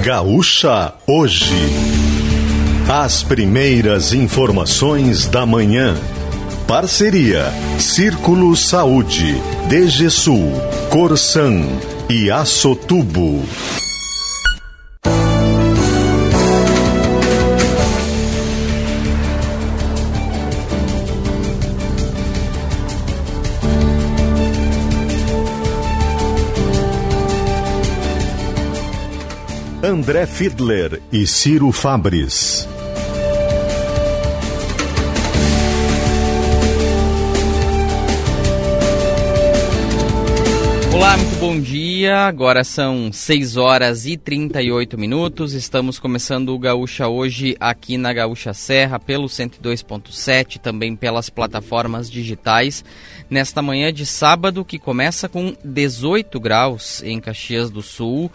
Gaúcha Hoje. As primeiras informações da manhã. Parceria Círculo Saúde, DGSul, Corsan e Açotubo. André Fiedler e Ciro Fabris. Olá, muito bom dia. Agora são 6 horas e 38 minutos. Estamos começando o Gaúcha hoje aqui na Gaúcha Serra, pelo 102.7, também pelas plataformas digitais. Nesta manhã de sábado, que começa com 18 graus em Caxias do Sul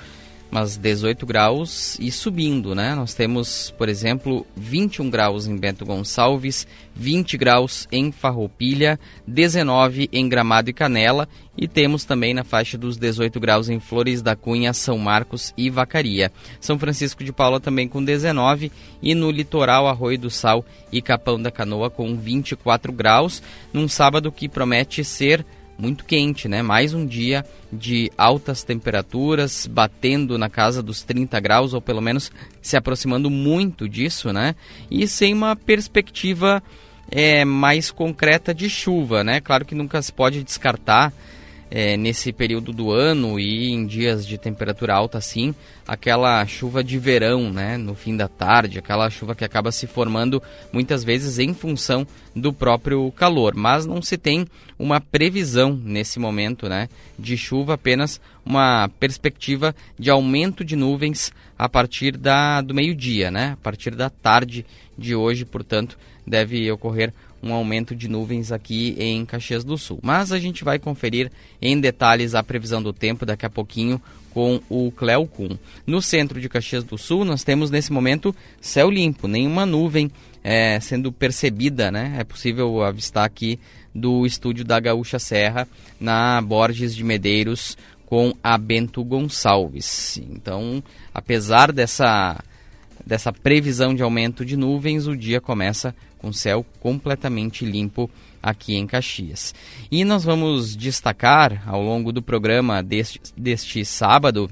mas 18 graus e subindo, né? Nós temos, por exemplo, 21 graus em Bento Gonçalves, 20 graus em Farroupilha, 19 em Gramado e Canela e temos também na faixa dos 18 graus em Flores da Cunha, São Marcos e Vacaria. São Francisco de Paula também com 19 e no litoral Arroio do Sal e Capão da Canoa com 24 graus, num sábado que promete ser muito quente, né? Mais um dia de altas temperaturas, batendo na casa dos 30 graus, ou pelo menos se aproximando muito disso, né? E sem uma perspectiva é, mais concreta de chuva, né? Claro que nunca se pode descartar é, nesse período do ano e em dias de temperatura alta assim, aquela chuva de verão, né, no fim da tarde, aquela chuva que acaba se formando muitas vezes em função do próprio calor, mas não se tem uma previsão nesse momento, né, de chuva, apenas uma perspectiva de aumento de nuvens a partir da, do meio-dia, né, a partir da tarde de hoje, portanto, deve ocorrer um aumento de nuvens aqui em Caxias do Sul. Mas a gente vai conferir em detalhes a previsão do tempo daqui a pouquinho com o Cleo Kuhn. No centro de Caxias do Sul, nós temos nesse momento céu limpo, nenhuma nuvem é, sendo percebida, né? É possível avistar aqui do estúdio da Gaúcha Serra, na Borges de Medeiros, com a Bento Gonçalves. Então, apesar dessa, dessa previsão de aumento de nuvens, o dia começa com céu completamente limpo aqui em Caxias. E nós vamos destacar ao longo do programa deste, deste sábado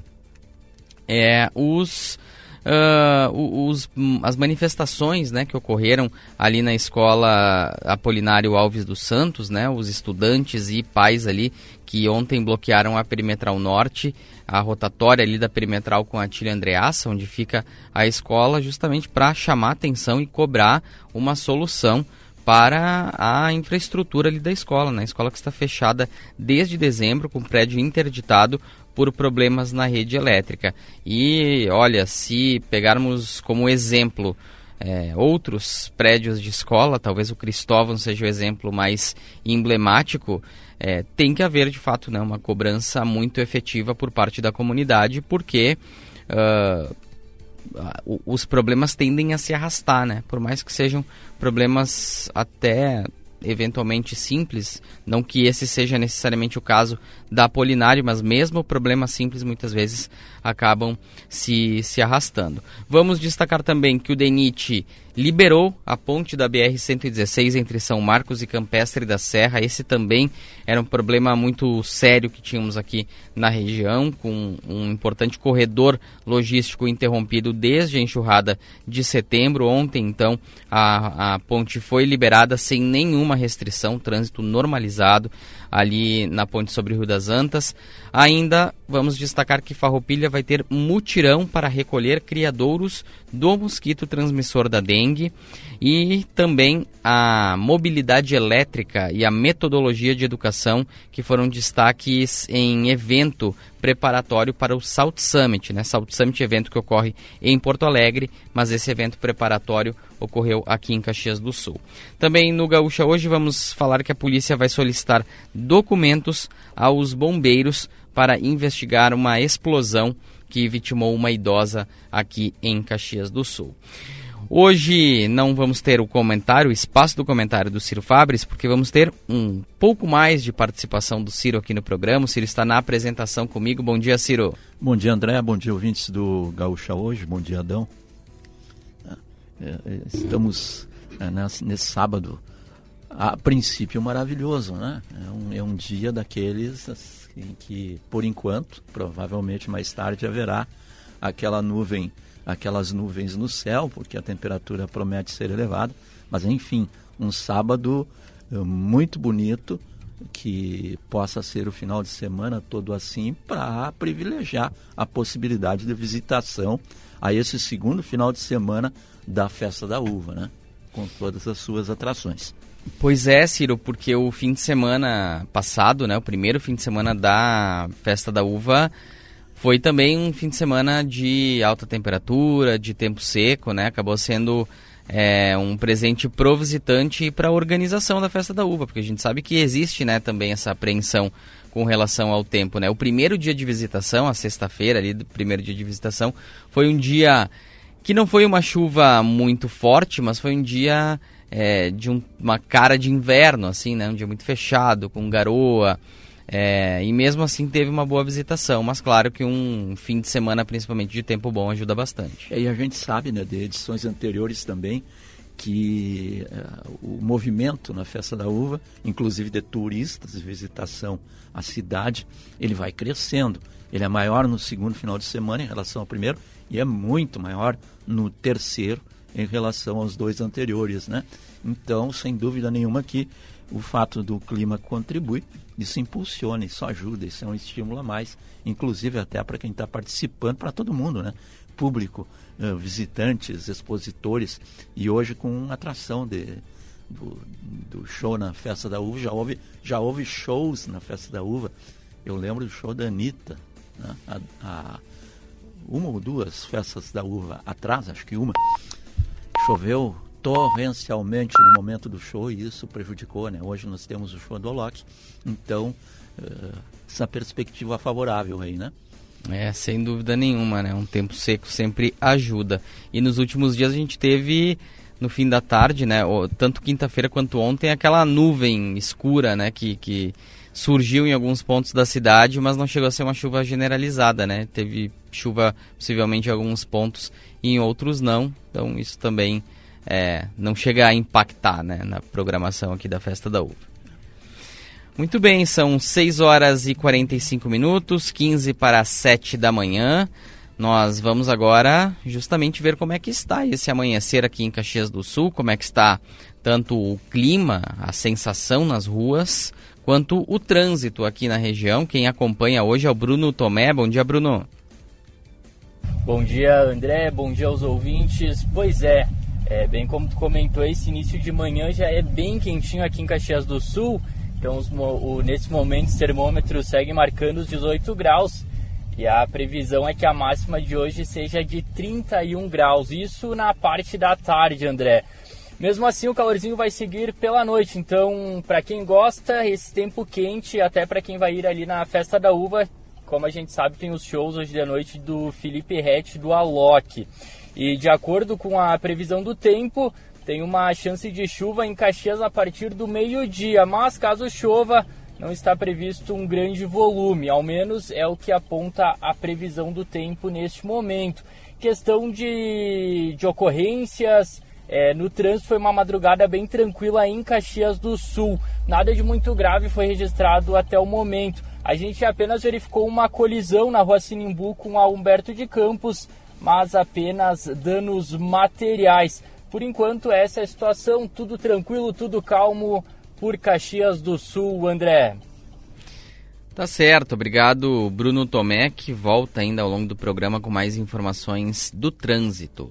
é, os, uh, os, as manifestações né, que ocorreram ali na escola Apolinário Alves dos Santos, né, os estudantes e pais ali que ontem bloquearam a Perimetral Norte, a rotatória ali da Perimetral com a Tilha Andreassa, onde fica a escola, justamente para chamar atenção e cobrar uma solução para a infraestrutura ali da escola, né? A escola que está fechada desde dezembro, com prédio interditado por problemas na rede elétrica. E olha, se pegarmos como exemplo é, outros prédios de escola, talvez o Cristóvão seja o exemplo mais emblemático, é, tem que haver de fato né, uma cobrança muito efetiva por parte da comunidade, porque uh, os problemas tendem a se arrastar, né? Por mais que sejam problemas até eventualmente simples, não que esse seja necessariamente o caso da Apolinário, mas mesmo problemas simples muitas vezes acabam se, se arrastando. Vamos destacar também que o DENIT liberou a ponte da BR-116 entre São Marcos e Campestre da Serra. Esse também era um problema muito sério que tínhamos aqui na região, com um importante corredor logístico interrompido desde a enxurrada de setembro. Ontem, então, a, a ponte foi liberada sem nenhuma restrição, trânsito normalizado ali na ponte sobre o Rio das Antas. Ainda vamos destacar que Farroupilha vai ter mutirão para recolher criadouros do mosquito transmissor da dengue e também a mobilidade elétrica e a metodologia de educação que foram destaques em evento preparatório para o Salt Summit, né? Salt Summit evento que ocorre em Porto Alegre, mas esse evento preparatório ocorreu aqui em Caxias do Sul. Também no Gaúcha hoje vamos falar que a polícia vai solicitar documentos aos bombeiros para investigar uma explosão que vitimou uma idosa aqui em Caxias do Sul. Hoje não vamos ter o comentário, o espaço do comentário do Ciro Fabres, porque vamos ter um pouco mais de participação do Ciro aqui no programa. O Ciro está na apresentação comigo. Bom dia, Ciro. Bom dia, André. Bom dia, ouvintes do Gaúcha hoje. Bom dia, Adão. É, é, estamos é, nesse, sábado, a princípio maravilhoso, né? É um, é um dia daqueles em que, por enquanto, provavelmente mais tarde haverá aquela nuvem aquelas nuvens no céu, porque a temperatura promete ser elevada. Mas, enfim, um sábado eh, muito bonito, que possa ser o final de semana todo assim, para privilegiar a possibilidade de visitação a esse segundo final de semana da Festa da Uva, né? com todas as suas atrações. Pois é, Ciro, porque o fim de semana passado, né, o primeiro fim de semana da Festa da Uva, foi também um fim de semana de alta temperatura, de tempo seco, né? Acabou sendo é, um presente pro visitante e para a organização da festa da uva, porque a gente sabe que existe, né, também essa apreensão com relação ao tempo, né? O primeiro dia de visitação, a sexta-feira ali do primeiro dia de visitação, foi um dia que não foi uma chuva muito forte, mas foi um dia é, de um, uma cara de inverno, assim, né? Um dia muito fechado, com garoa. É, e mesmo assim teve uma boa visitação, mas claro que um fim de semana, principalmente de tempo bom, ajuda bastante. É, e a gente sabe, né, de edições anteriores também, que uh, o movimento na Festa da Uva, inclusive de turistas, visitação à cidade, ele vai crescendo. Ele é maior no segundo final de semana em relação ao primeiro e é muito maior no terceiro em relação aos dois anteriores, né? Então, sem dúvida nenhuma que o fato do clima contribui, isso impulsiona, isso ajuda, isso é um estímulo a mais, inclusive até para quem está participando, para todo mundo, né? Público, uh, visitantes, expositores, e hoje com atração de, do, do, show na Festa da Uva, já houve, já houve shows na Festa da Uva, eu lembro do show da Anitta, né? a, a, uma ou duas festas da uva atrás, acho que uma, choveu torrencialmente no momento do show e isso prejudicou, né? Hoje nós temos o show do Alok, então uh, essa perspectiva favorável aí, né? É, sem dúvida nenhuma, né? Um tempo seco sempre ajuda. E nos últimos dias a gente teve, no fim da tarde, né? Tanto quinta-feira quanto ontem, aquela nuvem escura, né? Que, que surgiu em alguns pontos da cidade, mas não chegou a ser uma chuva generalizada, né? Teve chuva possivelmente em alguns pontos e em outros não. Então isso também é, não chega a impactar né, na programação aqui da Festa da Uva. Muito bem, são 6 horas e 45 minutos, 15 para 7 da manhã. Nós vamos agora justamente ver como é que está esse amanhecer aqui em Caxias do Sul, como é que está tanto o clima, a sensação nas ruas, quanto o trânsito aqui na região. Quem acompanha hoje é o Bruno Tomé. Bom dia, Bruno. Bom dia, André. Bom dia aos ouvintes. Pois é, é, bem como tu comentou, esse início de manhã já é bem quentinho aqui em Caxias do Sul. Então, os, o, nesse momento, os termômetros seguem marcando os 18 graus. E a previsão é que a máxima de hoje seja de 31 graus. Isso na parte da tarde, André. Mesmo assim, o calorzinho vai seguir pela noite. Então, para quem gosta, esse tempo quente, até para quem vai ir ali na festa da uva, como a gente sabe, tem os shows hoje de noite do Felipe Rett do Alok. E de acordo com a previsão do tempo, tem uma chance de chuva em Caxias a partir do meio-dia, mas caso chova, não está previsto um grande volume, ao menos é o que aponta a previsão do tempo neste momento. Questão de, de ocorrências, é, no trânsito foi uma madrugada bem tranquila em Caxias do Sul. Nada de muito grave foi registrado até o momento. A gente apenas verificou uma colisão na rua Sinimbu com a Humberto de Campos mas apenas danos materiais. Por enquanto, essa é a situação, tudo tranquilo, tudo calmo por Caxias do Sul, André. Tá certo, obrigado Bruno Tomé, que volta ainda ao longo do programa com mais informações do trânsito.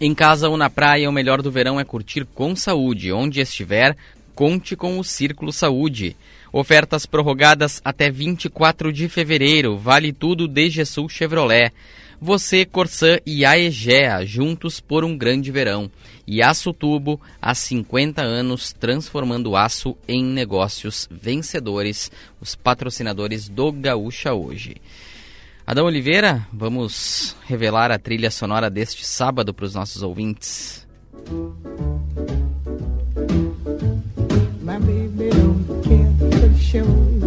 Em casa ou na praia, o melhor do verão é curtir com saúde. Onde estiver, conte com o Círculo Saúde. Ofertas prorrogadas até 24 de fevereiro. Vale tudo desde Sul Chevrolet. Você, Corsã e a Egea, juntos por um grande verão. E Aço Tubo, há 50 anos, transformando aço em negócios vencedores, os patrocinadores do Gaúcha hoje. Adão Oliveira, vamos revelar a trilha sonora deste sábado para os nossos ouvintes. My baby don't care for shows.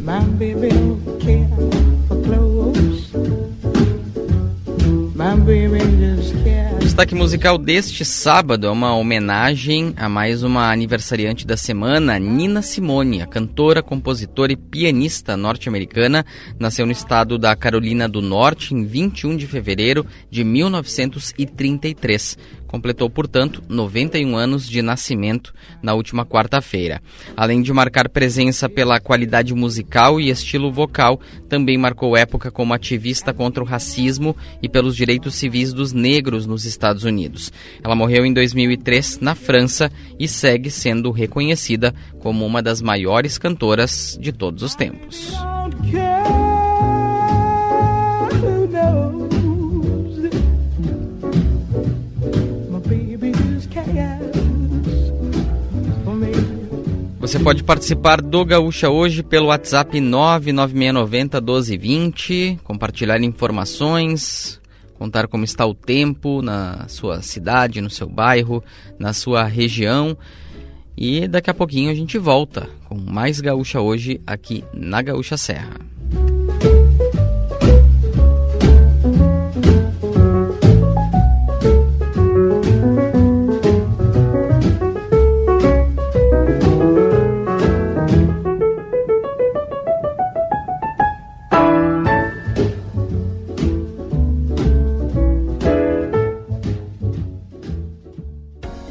My baby don't destaque musical deste sábado é uma homenagem a mais uma aniversariante da semana, Nina Simone, a cantora, compositora e pianista norte-americana, nasceu no estado da Carolina do Norte em 21 de fevereiro de 1933 completou, portanto, 91 anos de nascimento na última quarta-feira. Além de marcar presença pela qualidade musical e estilo vocal, também marcou época como ativista contra o racismo e pelos direitos civis dos negros nos Estados Unidos. Ela morreu em 2003 na França e segue sendo reconhecida como uma das maiores cantoras de todos os tempos. Você pode participar do Gaúcha hoje pelo WhatsApp 99690 1220, compartilhar informações, contar como está o tempo na sua cidade, no seu bairro, na sua região. E daqui a pouquinho a gente volta com mais Gaúcha hoje aqui na Gaúcha Serra.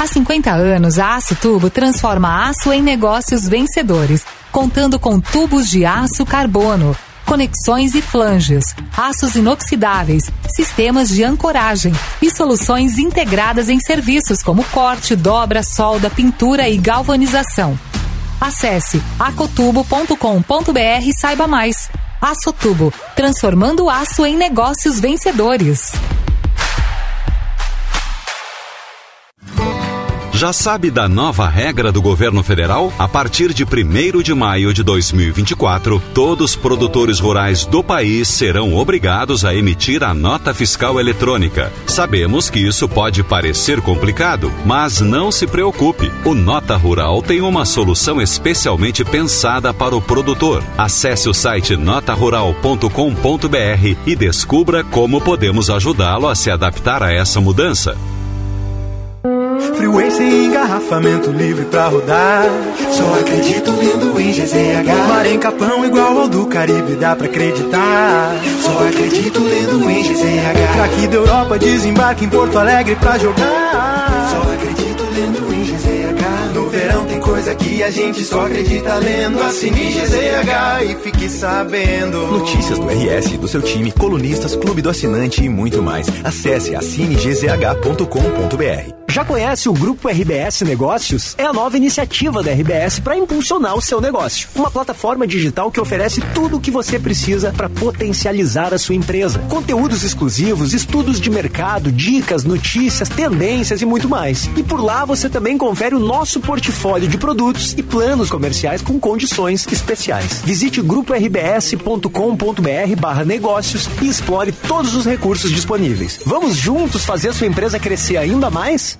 Há 50 anos, a Aço Tubo transforma aço em negócios vencedores, contando com tubos de aço carbono, conexões e flanges, aços inoxidáveis, sistemas de ancoragem e soluções integradas em serviços como corte, dobra, solda, pintura e galvanização. Acesse acotubo.com.br e saiba mais. Aço Tubo, transformando aço em negócios vencedores. Já sabe da nova regra do governo federal? A partir de 1 de maio de 2024, todos os produtores rurais do país serão obrigados a emitir a nota fiscal eletrônica. Sabemos que isso pode parecer complicado, mas não se preocupe. O Nota Rural tem uma solução especialmente pensada para o produtor. Acesse o site notarural.com.br e descubra como podemos ajudá-lo a se adaptar a essa mudança. Freeway sem engarrafamento livre pra rodar. Só acredito lendo em GZH. Mar em Capão igual ao do Caribe, dá pra acreditar. Só acredito lendo em GZH. Craque da Europa desembarque em Porto Alegre pra jogar. Só acredito lendo em GZH. No verão tem coisa que a gente só acredita lendo. Assine GZH e fique sabendo. Notícias do RS, do seu time, colunistas, clube do assinante e muito mais. Acesse assinegzh.com.br. Já conhece o Grupo RBS Negócios? É a nova iniciativa da RBS para impulsionar o seu negócio. Uma plataforma digital que oferece tudo o que você precisa para potencializar a sua empresa. Conteúdos exclusivos, estudos de mercado, dicas, notícias, tendências e muito mais. E por lá você também confere o nosso portfólio de produtos e planos comerciais com condições especiais. Visite grupo-rbs.com.br barra negócios e explore todos os recursos disponíveis. Vamos juntos fazer sua empresa crescer ainda mais?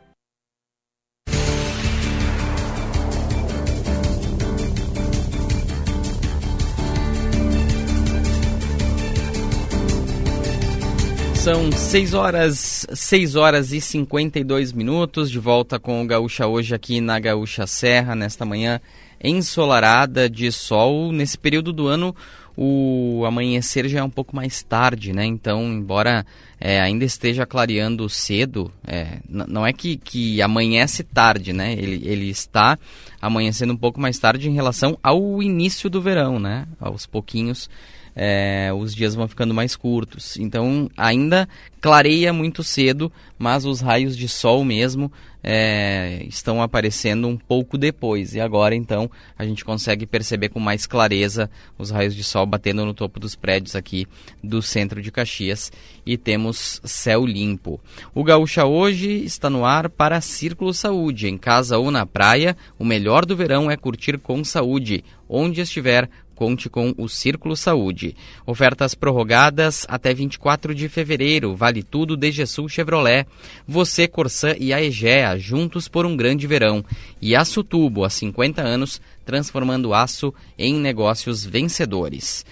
São 6 horas, 6 horas e 52 minutos, de volta com o Gaúcha hoje aqui na Gaúcha Serra, nesta manhã ensolarada de sol. Nesse período do ano, o amanhecer já é um pouco mais tarde, né? Então, embora é, ainda esteja clareando cedo, é, não é que, que amanhece tarde, né? Ele, ele está amanhecendo um pouco mais tarde em relação ao início do verão, né? Aos pouquinhos é, os dias vão ficando mais curtos. Então ainda clareia muito cedo, mas os raios de sol mesmo é, estão aparecendo um pouco depois. E agora então a gente consegue perceber com mais clareza os raios de sol batendo no topo dos prédios aqui do centro de Caxias e temos céu limpo. O Gaúcha hoje está no ar para Círculo Saúde. Em casa ou na praia, o melhor do verão é curtir com saúde. Onde estiver, conte com o Círculo Saúde. Ofertas prorrogadas até 24 de fevereiro. Vale tudo de Sul Chevrolet. Você, Corsã e a Egea, juntos por um grande verão. E Aço Tubo, há 50 anos, transformando aço em negócios vencedores.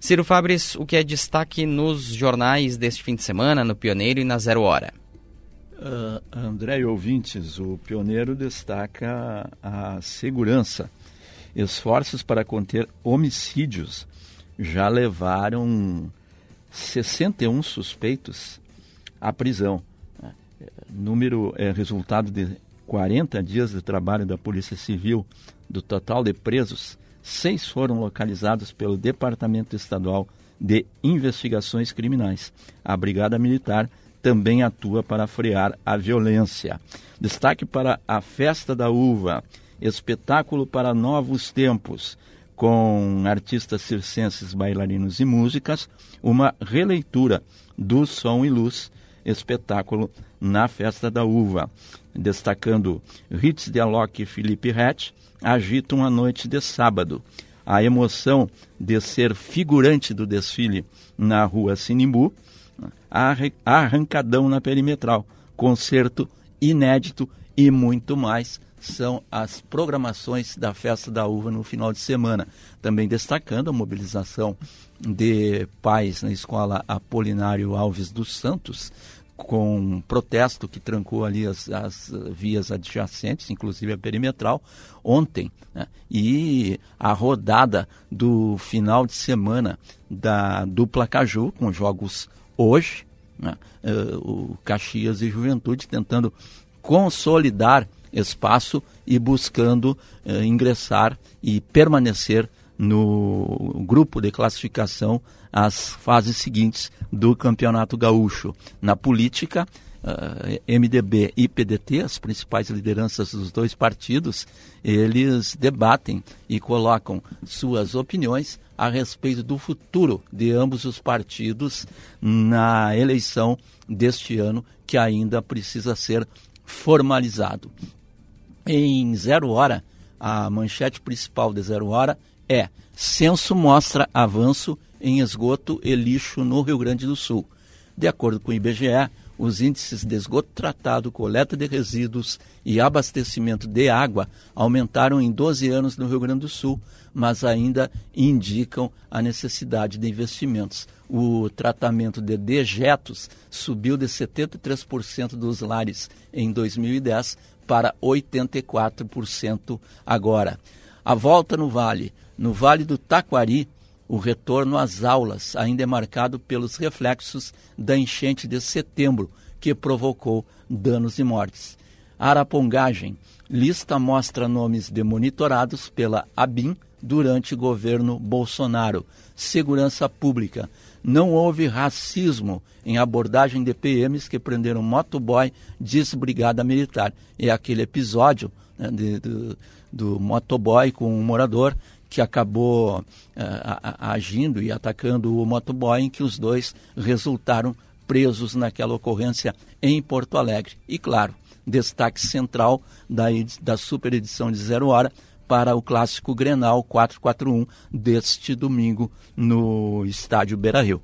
Ciro Fabres, o que é destaque nos jornais deste fim de semana, no Pioneiro e na Zero Hora? Uh, André e ouvintes, o Pioneiro destaca a segurança esforços para conter homicídios já levaram 61 suspeitos à prisão. Número é resultado de 40 dias de trabalho da Polícia Civil. Do total de presos, seis foram localizados pelo Departamento Estadual de Investigações Criminais. A Brigada Militar também atua para frear a violência. Destaque para a Festa da Uva espetáculo para novos tempos, com artistas circenses, bailarinos e músicas, uma releitura do Som e Luz, espetáculo na Festa da Uva, destacando Ritz de Alok e Felipe Rett, agitam a noite de sábado. A emoção de ser figurante do desfile na rua Sinimbu, arrancadão na perimetral, concerto inédito e muito mais são as programações da Festa da Uva no final de semana. Também destacando a mobilização de pais na escola Apolinário Alves dos Santos, com um protesto que trancou ali as, as vias adjacentes, inclusive a perimetral, ontem. Né? E a rodada do final de semana da dupla Caju, com jogos hoje, né? uh, o Caxias e Juventude tentando consolidar espaço e buscando eh, ingressar e permanecer no grupo de classificação às fases seguintes do Campeonato Gaúcho. Na política, uh, eh, MDB e PDT, as principais lideranças dos dois partidos, eles debatem e colocam suas opiniões a respeito do futuro de ambos os partidos na eleição deste ano, que ainda precisa ser formalizado em zero hora, a manchete principal de zero hora é Censo mostra avanço em esgoto e lixo no Rio Grande do Sul. De acordo com o IBGE, os índices de esgoto tratado, coleta de resíduos e abastecimento de água aumentaram em 12 anos no Rio Grande do Sul, mas ainda indicam a necessidade de investimentos. O tratamento de dejetos subiu de 73% dos lares em 2010 para 84% agora. A volta no Vale. No Vale do Taquari, o retorno às aulas ainda é marcado pelos reflexos da enchente de setembro, que provocou danos e mortes. Arapongagem. Lista mostra nomes de monitorados pela ABIN durante governo Bolsonaro. Segurança Pública não houve racismo em abordagem de PMs que prenderam motoboy, diz Brigada Militar. É aquele episódio né, de, do, do motoboy com um morador que acabou uh, agindo e atacando o motoboy, em que os dois resultaram presos naquela ocorrência em Porto Alegre. E claro, destaque central da, da super edição de Zero Hora para o clássico Grenal 441 deste domingo no estádio Beira-Rio.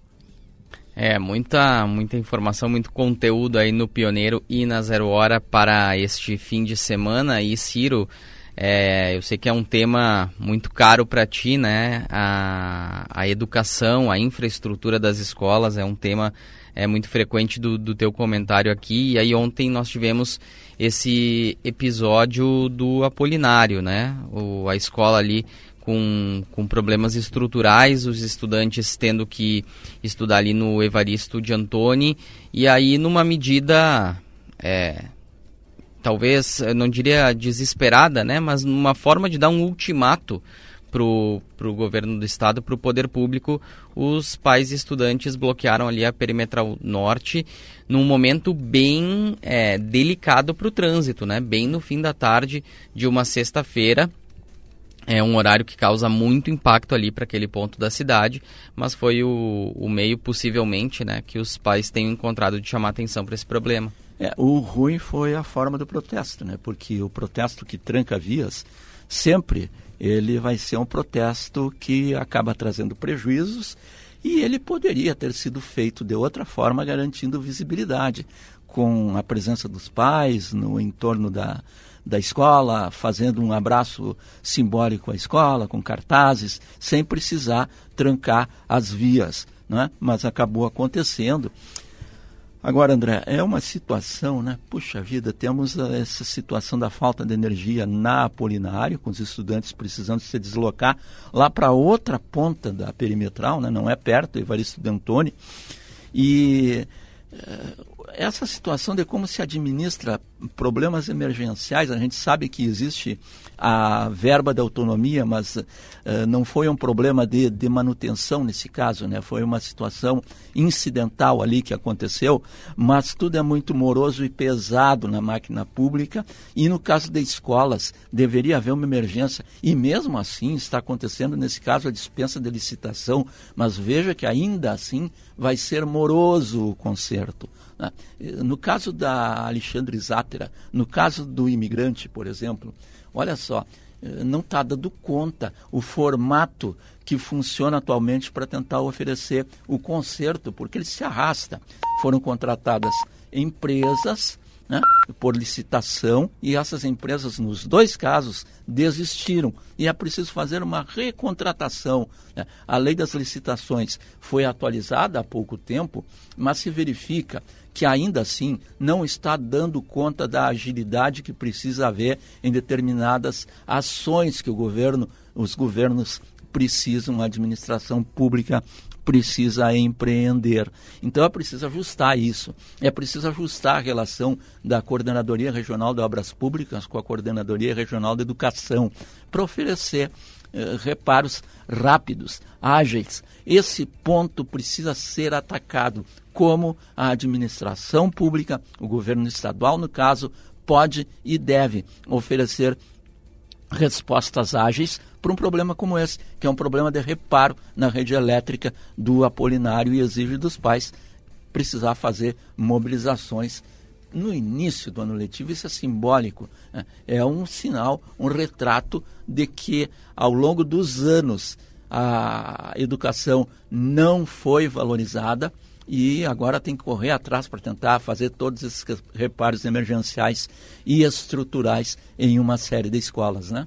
É, muita, muita informação, muito conteúdo aí no Pioneiro e na Zero Hora para este fim de semana. E Ciro, É, eu sei que é um tema muito caro para ti, né? A, a educação, a infraestrutura das escolas é um tema é muito frequente do, do teu comentário aqui. E aí ontem nós tivemos esse episódio do Apolinário, né? O, a escola ali com, com problemas estruturais, os estudantes tendo que estudar ali no Evaristo de Antoni, e aí numa medida, é, talvez, eu não diria desesperada, né, mas numa forma de dar um ultimato para o governo do estado, para o poder público, os pais estudantes bloquearam ali a perimetral norte num momento bem é, delicado para o trânsito, né? Bem no fim da tarde de uma sexta-feira, é um horário que causa muito impacto ali para aquele ponto da cidade, mas foi o, o, meio, possivelmente, né, que os pais tenham encontrado de chamar atenção para esse problema. É, o ruim foi a forma do protesto, né, porque o protesto que tranca vias, sempre ele vai ser um protesto que acaba trazendo prejuízos e ele poderia ter sido feito de outra forma, garantindo visibilidade, com a presença dos pais no entorno da, da escola, fazendo um abraço simbólico à escola, com cartazes, sem precisar trancar as vias. Né? Mas acabou acontecendo. Agora, André, é uma situação, né? Puxa vida, temos essa situação da falta de energia na Apolinário, com os estudantes precisando se deslocar lá para outra ponta da perimetral, né? Não é perto, Evaristo D'Antoni. E eh, essa situação de como se administra problemas emergenciais, a gente sabe que existe a verba da autonomia, mas uh, não foi um problema de, de manutenção nesse caso, né? Foi uma situação incidental ali que aconteceu, mas tudo é muito moroso e pesado na máquina pública e no caso de escolas deveria haver uma emergência e mesmo assim está acontecendo nesse caso a dispensa de licitação, mas veja que ainda assim vai ser moroso o conserto. Né? No caso da Alexandre Zátera, no caso do imigrante, por exemplo, olha só, eh, não está dando conta o formato que funciona atualmente para tentar oferecer o conserto, porque ele se arrasta. Foram contratadas empresas né, por licitação e essas empresas, nos dois casos, desistiram. E é preciso fazer uma recontratação. Né? A lei das licitações foi atualizada há pouco tempo, mas se verifica que ainda assim não está dando conta da agilidade que precisa haver em determinadas ações que o governo, os governos precisam, a administração pública precisa empreender. Então é preciso ajustar isso. É preciso ajustar a relação da Coordenadoria Regional de Obras Públicas com a Coordenadoria Regional de Educação para oferecer eh, reparos rápidos, ágeis. Esse ponto precisa ser atacado. Como a administração pública, o governo estadual, no caso, pode e deve oferecer respostas ágeis para um problema como esse, que é um problema de reparo na rede elétrica do Apolinário e exige dos pais precisar fazer mobilizações no início do ano letivo, isso é simbólico, né? é um sinal, um retrato de que ao longo dos anos a educação não foi valorizada e agora tem que correr atrás para tentar fazer todos esses reparos emergenciais e estruturais em uma série de escolas, né?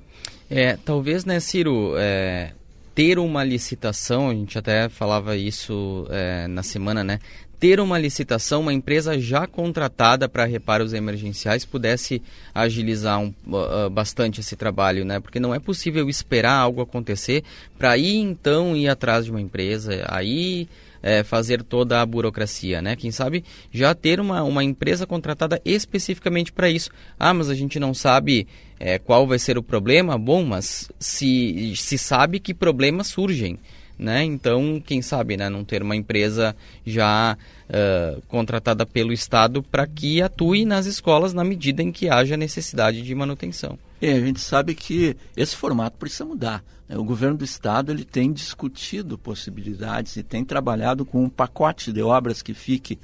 É, talvez, né, Ciro, é, ter uma licitação, a gente até falava isso é, na semana, né? Ter uma licitação, uma empresa já contratada para reparos emergenciais pudesse agilizar um, uh, bastante esse trabalho, né? Porque não é possível esperar algo acontecer para aí então ir atrás de uma empresa, aí é, fazer toda a burocracia, né? Quem sabe já ter uma, uma empresa contratada especificamente para isso. Ah, mas a gente não sabe é, qual vai ser o problema. Bom, mas se, se sabe que problemas surgem. Né? Então, quem sabe, né, não ter uma empresa já uh, contratada pelo Estado para que atue nas escolas na medida em que haja necessidade de manutenção. É, a gente sabe que esse formato precisa mudar. Né? O governo do estado ele tem discutido possibilidades e tem trabalhado com um pacote de obras que fique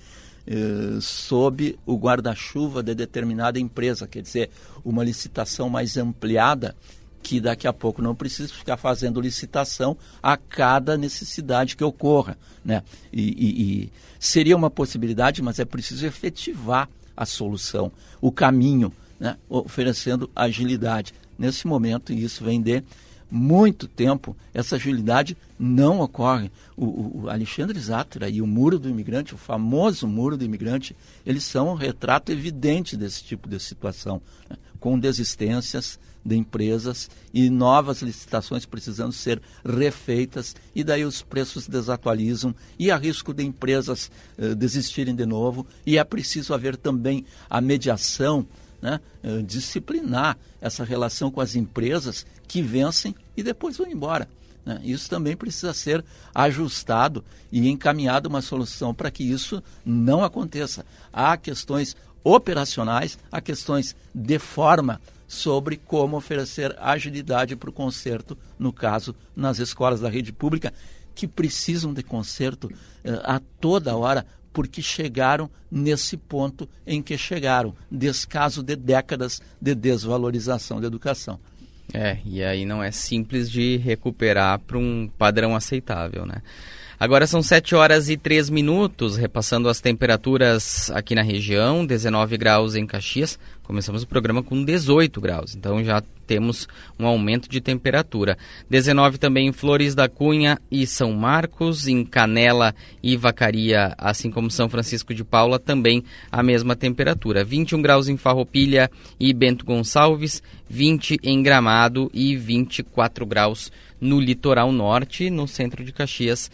sob o guarda-chuva de determinada empresa, quer dizer, uma licitação mais ampliada que daqui a pouco não precisa ficar fazendo licitação a cada necessidade que ocorra. Né? E, e, e seria uma possibilidade, mas é preciso efetivar a solução, o caminho né, oferecendo agilidade. Nesse momento, e isso vem de muito tempo, essa agilidade não ocorre. O, o Alexandre Zatra e o Muro do Imigrante, o famoso Muro do Imigrante, eles são um retrato evidente desse tipo de situação, né? com desistências de empresas e novas licitações precisando ser refeitas e daí os preços desatualizam e há risco de empresas uh, desistirem de novo e é preciso haver também a mediação né, uh, disciplinar essa relação com as empresas que vencem e depois vão embora. Né? Isso também precisa ser ajustado e encaminhado uma solução para que isso não aconteça. Há questões operacionais, há questões de forma sobre como oferecer agilidade para o conserto, no caso, nas escolas da rede pública, que precisam de conserto eh, a toda hora, porque chegaram nesse ponto em que chegaram, descaso de décadas de desvalorização da educação. É, e aí não é simples de recuperar para um padrão aceitável, né? Agora são 7 horas e 3 minutos, repassando as temperaturas aqui na região, 19 graus em Caxias. Começamos o programa com 18 graus, então já temos um aumento de temperatura. 19 também em Flores da Cunha e São Marcos, em Canela e Vacaria, assim como São Francisco de Paula, também a mesma temperatura. 21 graus em Farroupilha e Bento Gonçalves, 20 em Gramado e 24 graus no litoral norte, no centro de Caxias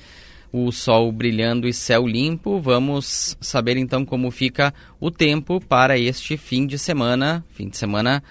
o sol brilhando e céu limpo. Vamos saber então como fica o tempo para este fim de semana, fim de semana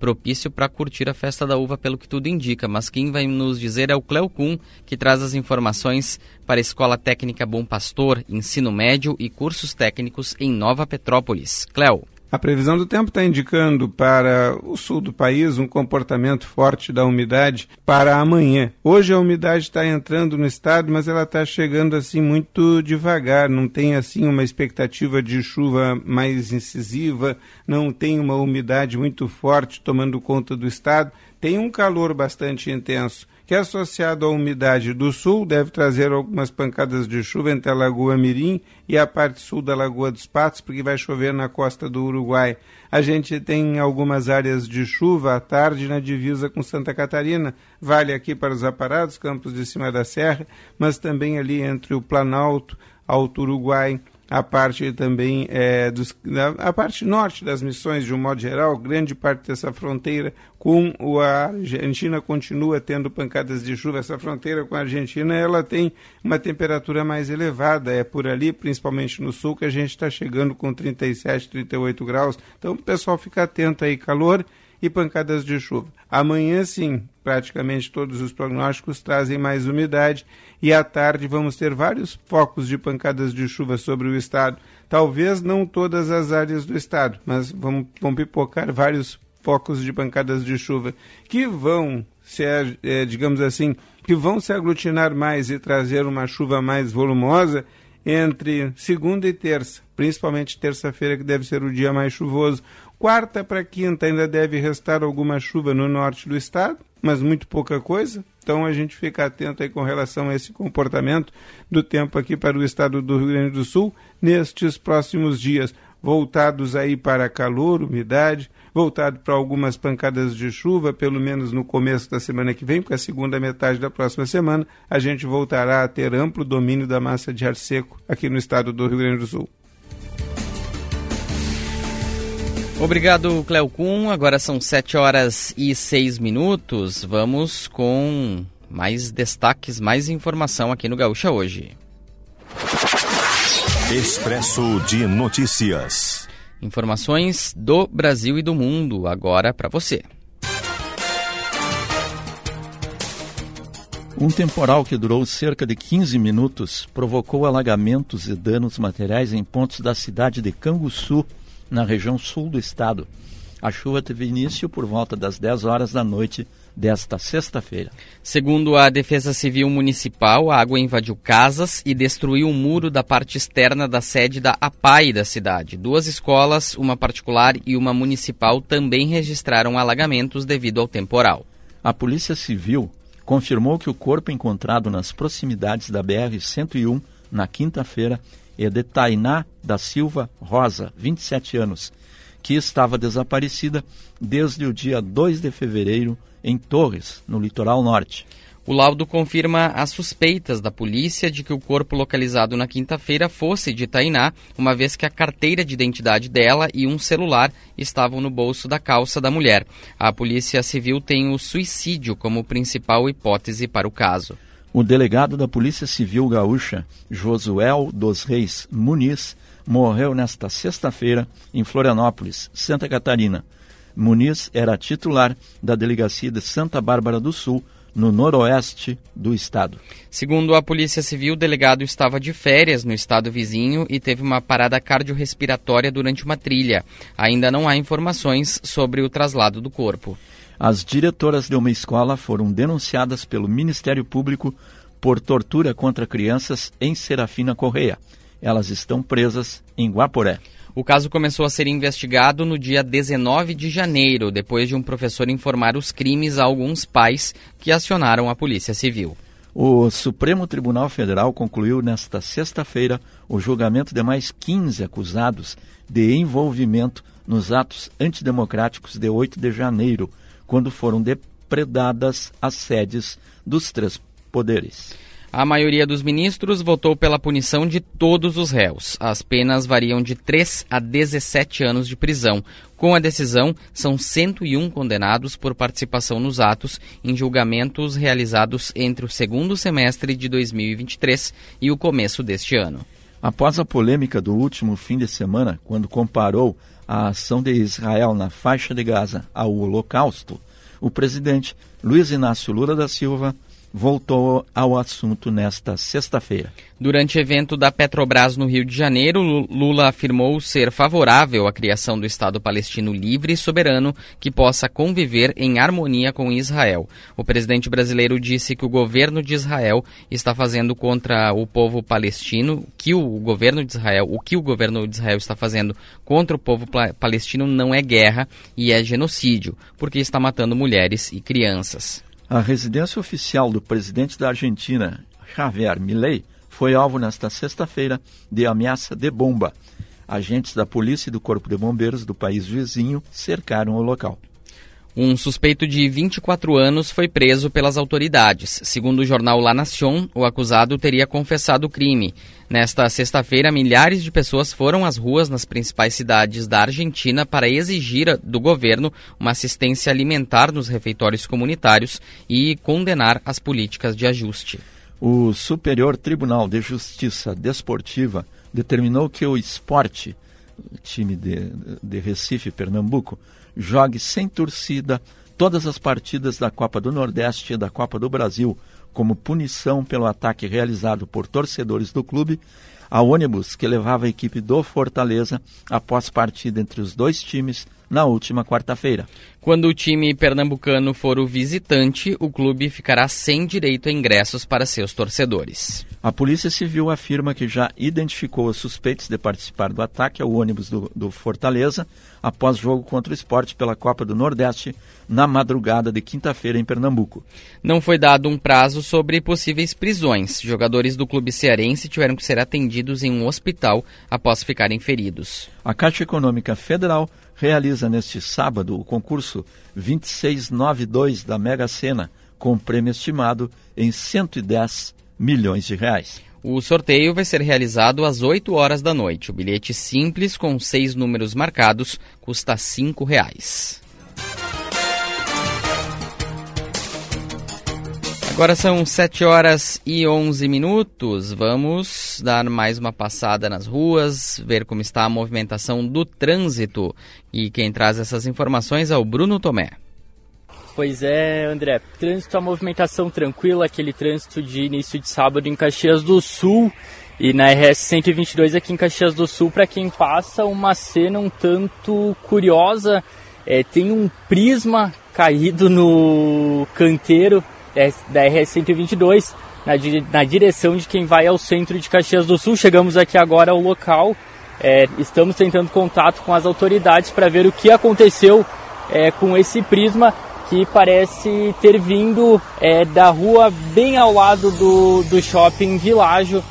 propício para curtir a festa da uva, pelo que tudo indica. Mas quem vai nos dizer é o Cleo Kuhn, que traz as informações para a Escola Técnica Bom Pastor, ensino médio e cursos técnicos em Nova Petrópolis. Cleo. A previsão do tempo está indicando para o sul do país um comportamento forte da umidade para amanhã. Hoje a umidade está entrando no estado, mas ela está chegando assim muito devagar. Não tem assim uma expectativa de chuva mais incisiva, não tem uma umidade muito forte tomando conta do estado. Tem um calor bastante intenso que associado à umidade do sul deve trazer algumas pancadas de chuva entre a Lagoa Mirim e a parte sul da Lagoa dos Patos, porque vai chover na costa do Uruguai. A gente tem algumas áreas de chuva à tarde na divisa com Santa Catarina, vale aqui para os aparados, campos de cima da serra, mas também ali entre o Planalto, Alto Uruguai, a parte também é, dos, a parte norte das missões de um modo geral, grande parte dessa fronteira com a Argentina continua tendo pancadas de chuva. Essa fronteira com a Argentina ela tem uma temperatura mais elevada, é por ali, principalmente no sul, que a gente está chegando com 37, 38 graus. Então o pessoal fica atento aí, calor e pancadas de chuva. Amanhã, sim, praticamente todos os prognósticos trazem mais umidade e à tarde vamos ter vários focos de pancadas de chuva sobre o estado. Talvez não todas as áreas do estado, mas vão, vão pipocar vários focos de pancadas de chuva que vão ser, é, digamos assim, que vão se aglutinar mais e trazer uma chuva mais volumosa entre segunda e terça, principalmente terça-feira, que deve ser o dia mais chuvoso. Quarta para quinta ainda deve restar alguma chuva no norte do estado, mas muito pouca coisa. Então a gente fica atento aí com relação a esse comportamento do tempo aqui para o estado do Rio Grande do Sul nestes próximos dias, voltados aí para calor, umidade, voltado para algumas pancadas de chuva, pelo menos no começo da semana que vem, porque a segunda metade da próxima semana a gente voltará a ter amplo domínio da massa de ar seco aqui no estado do Rio Grande do Sul. Obrigado, Cleo Kuhn. Agora são 7 horas e 6 minutos. Vamos com mais destaques, mais informação aqui no Gaúcha hoje. Expresso de Notícias. Informações do Brasil e do mundo agora para você. Um temporal que durou cerca de 15 minutos provocou alagamentos e danos materiais em pontos da cidade de Canguçu, na região sul do estado. A chuva teve início por volta das 10 horas da noite desta sexta-feira. Segundo a Defesa Civil Municipal, a água invadiu casas e destruiu o um muro da parte externa da sede da APAI da cidade. Duas escolas, uma particular e uma municipal, também registraram alagamentos devido ao temporal. A Polícia Civil confirmou que o corpo encontrado nas proximidades da BR-101 na quinta-feira é de Tainá da Silva Rosa, 27 anos, que estava desaparecida desde o dia 2 de fevereiro em Torres, no litoral norte. O laudo confirma as suspeitas da polícia de que o corpo localizado na quinta-feira fosse de Tainá, uma vez que a carteira de identidade dela e um celular estavam no bolso da calça da mulher. A Polícia Civil tem o suicídio como principal hipótese para o caso. O delegado da Polícia Civil Gaúcha, Josuel dos Reis Muniz, morreu nesta sexta-feira em Florianópolis, Santa Catarina. Muniz era titular da delegacia de Santa Bárbara do Sul, no noroeste do estado. Segundo a Polícia Civil, o delegado estava de férias no estado vizinho e teve uma parada cardiorrespiratória durante uma trilha. Ainda não há informações sobre o traslado do corpo. As diretoras de uma escola foram denunciadas pelo Ministério Público por tortura contra crianças em Serafina Correia. Elas estão presas em Guaporé. O caso começou a ser investigado no dia 19 de janeiro, depois de um professor informar os crimes a alguns pais que acionaram a Polícia Civil. O Supremo Tribunal Federal concluiu nesta sexta-feira o julgamento de mais 15 acusados de envolvimento nos atos antidemocráticos de 8 de janeiro, quando foram depredadas as sedes dos três poderes. A maioria dos ministros votou pela punição de todos os réus. As penas variam de 3 a 17 anos de prisão. Com a decisão, são 101 condenados por participação nos atos em julgamentos realizados entre o segundo semestre de 2023 e o começo deste ano. Após a polêmica do último fim de semana, quando comparou a ação de Israel na faixa de Gaza ao Holocausto, o presidente Luiz Inácio Lula da Silva voltou ao assunto nesta sexta-feira. Durante evento da Petrobras no Rio de Janeiro, Lula afirmou ser favorável à criação do Estado palestino livre e soberano que possa conviver em harmonia com Israel. O presidente brasileiro disse que o governo de Israel está fazendo contra o povo palestino, que o governo de Israel, o que o governo de Israel está fazendo contra o povo palestino não é guerra e é genocídio, porque está matando mulheres e crianças. A residência oficial do presidente da Argentina, Javier Milei, foi alvo nesta sexta-feira de ameaça de bomba. Agentes da polícia e do Corpo de Bombeiros do país vizinho cercaram o local. Um suspeito de 24 anos foi preso pelas autoridades. Segundo o jornal La Nación, o acusado teria confessado o crime. Nesta sexta-feira, milhares de pessoas foram às ruas nas principais cidades da Argentina para exigir do governo uma assistência alimentar nos refeitórios comunitários e condenar as políticas de ajuste. O Superior Tribunal de Justiça Desportiva determinou que o esporte, time de, de Recife, Pernambuco, jogue sem torcida todas as partidas da Copa do Nordeste e da Copa do Brasil, como punição pelo ataque realizado por torcedores do clube. Ao ônibus que levava a equipe do Fortaleza após partida entre os dois times na última quarta-feira. Quando o time pernambucano for o visitante, o clube ficará sem direito a ingressos para seus torcedores. A Polícia Civil afirma que já identificou os suspeitos de participar do ataque ao ônibus do, do Fortaleza após jogo contra o esporte pela Copa do Nordeste na madrugada de quinta-feira em Pernambuco. Não foi dado um prazo sobre possíveis prisões. Jogadores do clube cearense tiveram que ser atendidos em um hospital após ficarem feridos. A Caixa Econômica Federal realiza neste sábado o concurso 2692 da Mega Sena, com prêmio estimado em 110 milhões de reais. O sorteio vai ser realizado às 8 horas da noite. O bilhete simples com seis números marcados custa 5 reais. Agora são 7 horas e 11 minutos. Vamos dar mais uma passada nas ruas, ver como está a movimentação do trânsito. E quem traz essas informações é o Bruno Tomé. Pois é, André. Trânsito, a movimentação tranquila, aquele trânsito de início de sábado em Caxias do Sul. E na RS 122 aqui em Caxias do Sul, para quem passa, uma cena um tanto curiosa. É, tem um prisma caído no canteiro da RS-122 na, na, direção de quem vai ao centro de Caxias do Sul. Chegamos aqui agora ao local, é, estamos tentando contato com as autoridades para ver o que aconteceu é, com esse prisma que parece ter vindo é, da rua bem ao lado do, do shopping Világio,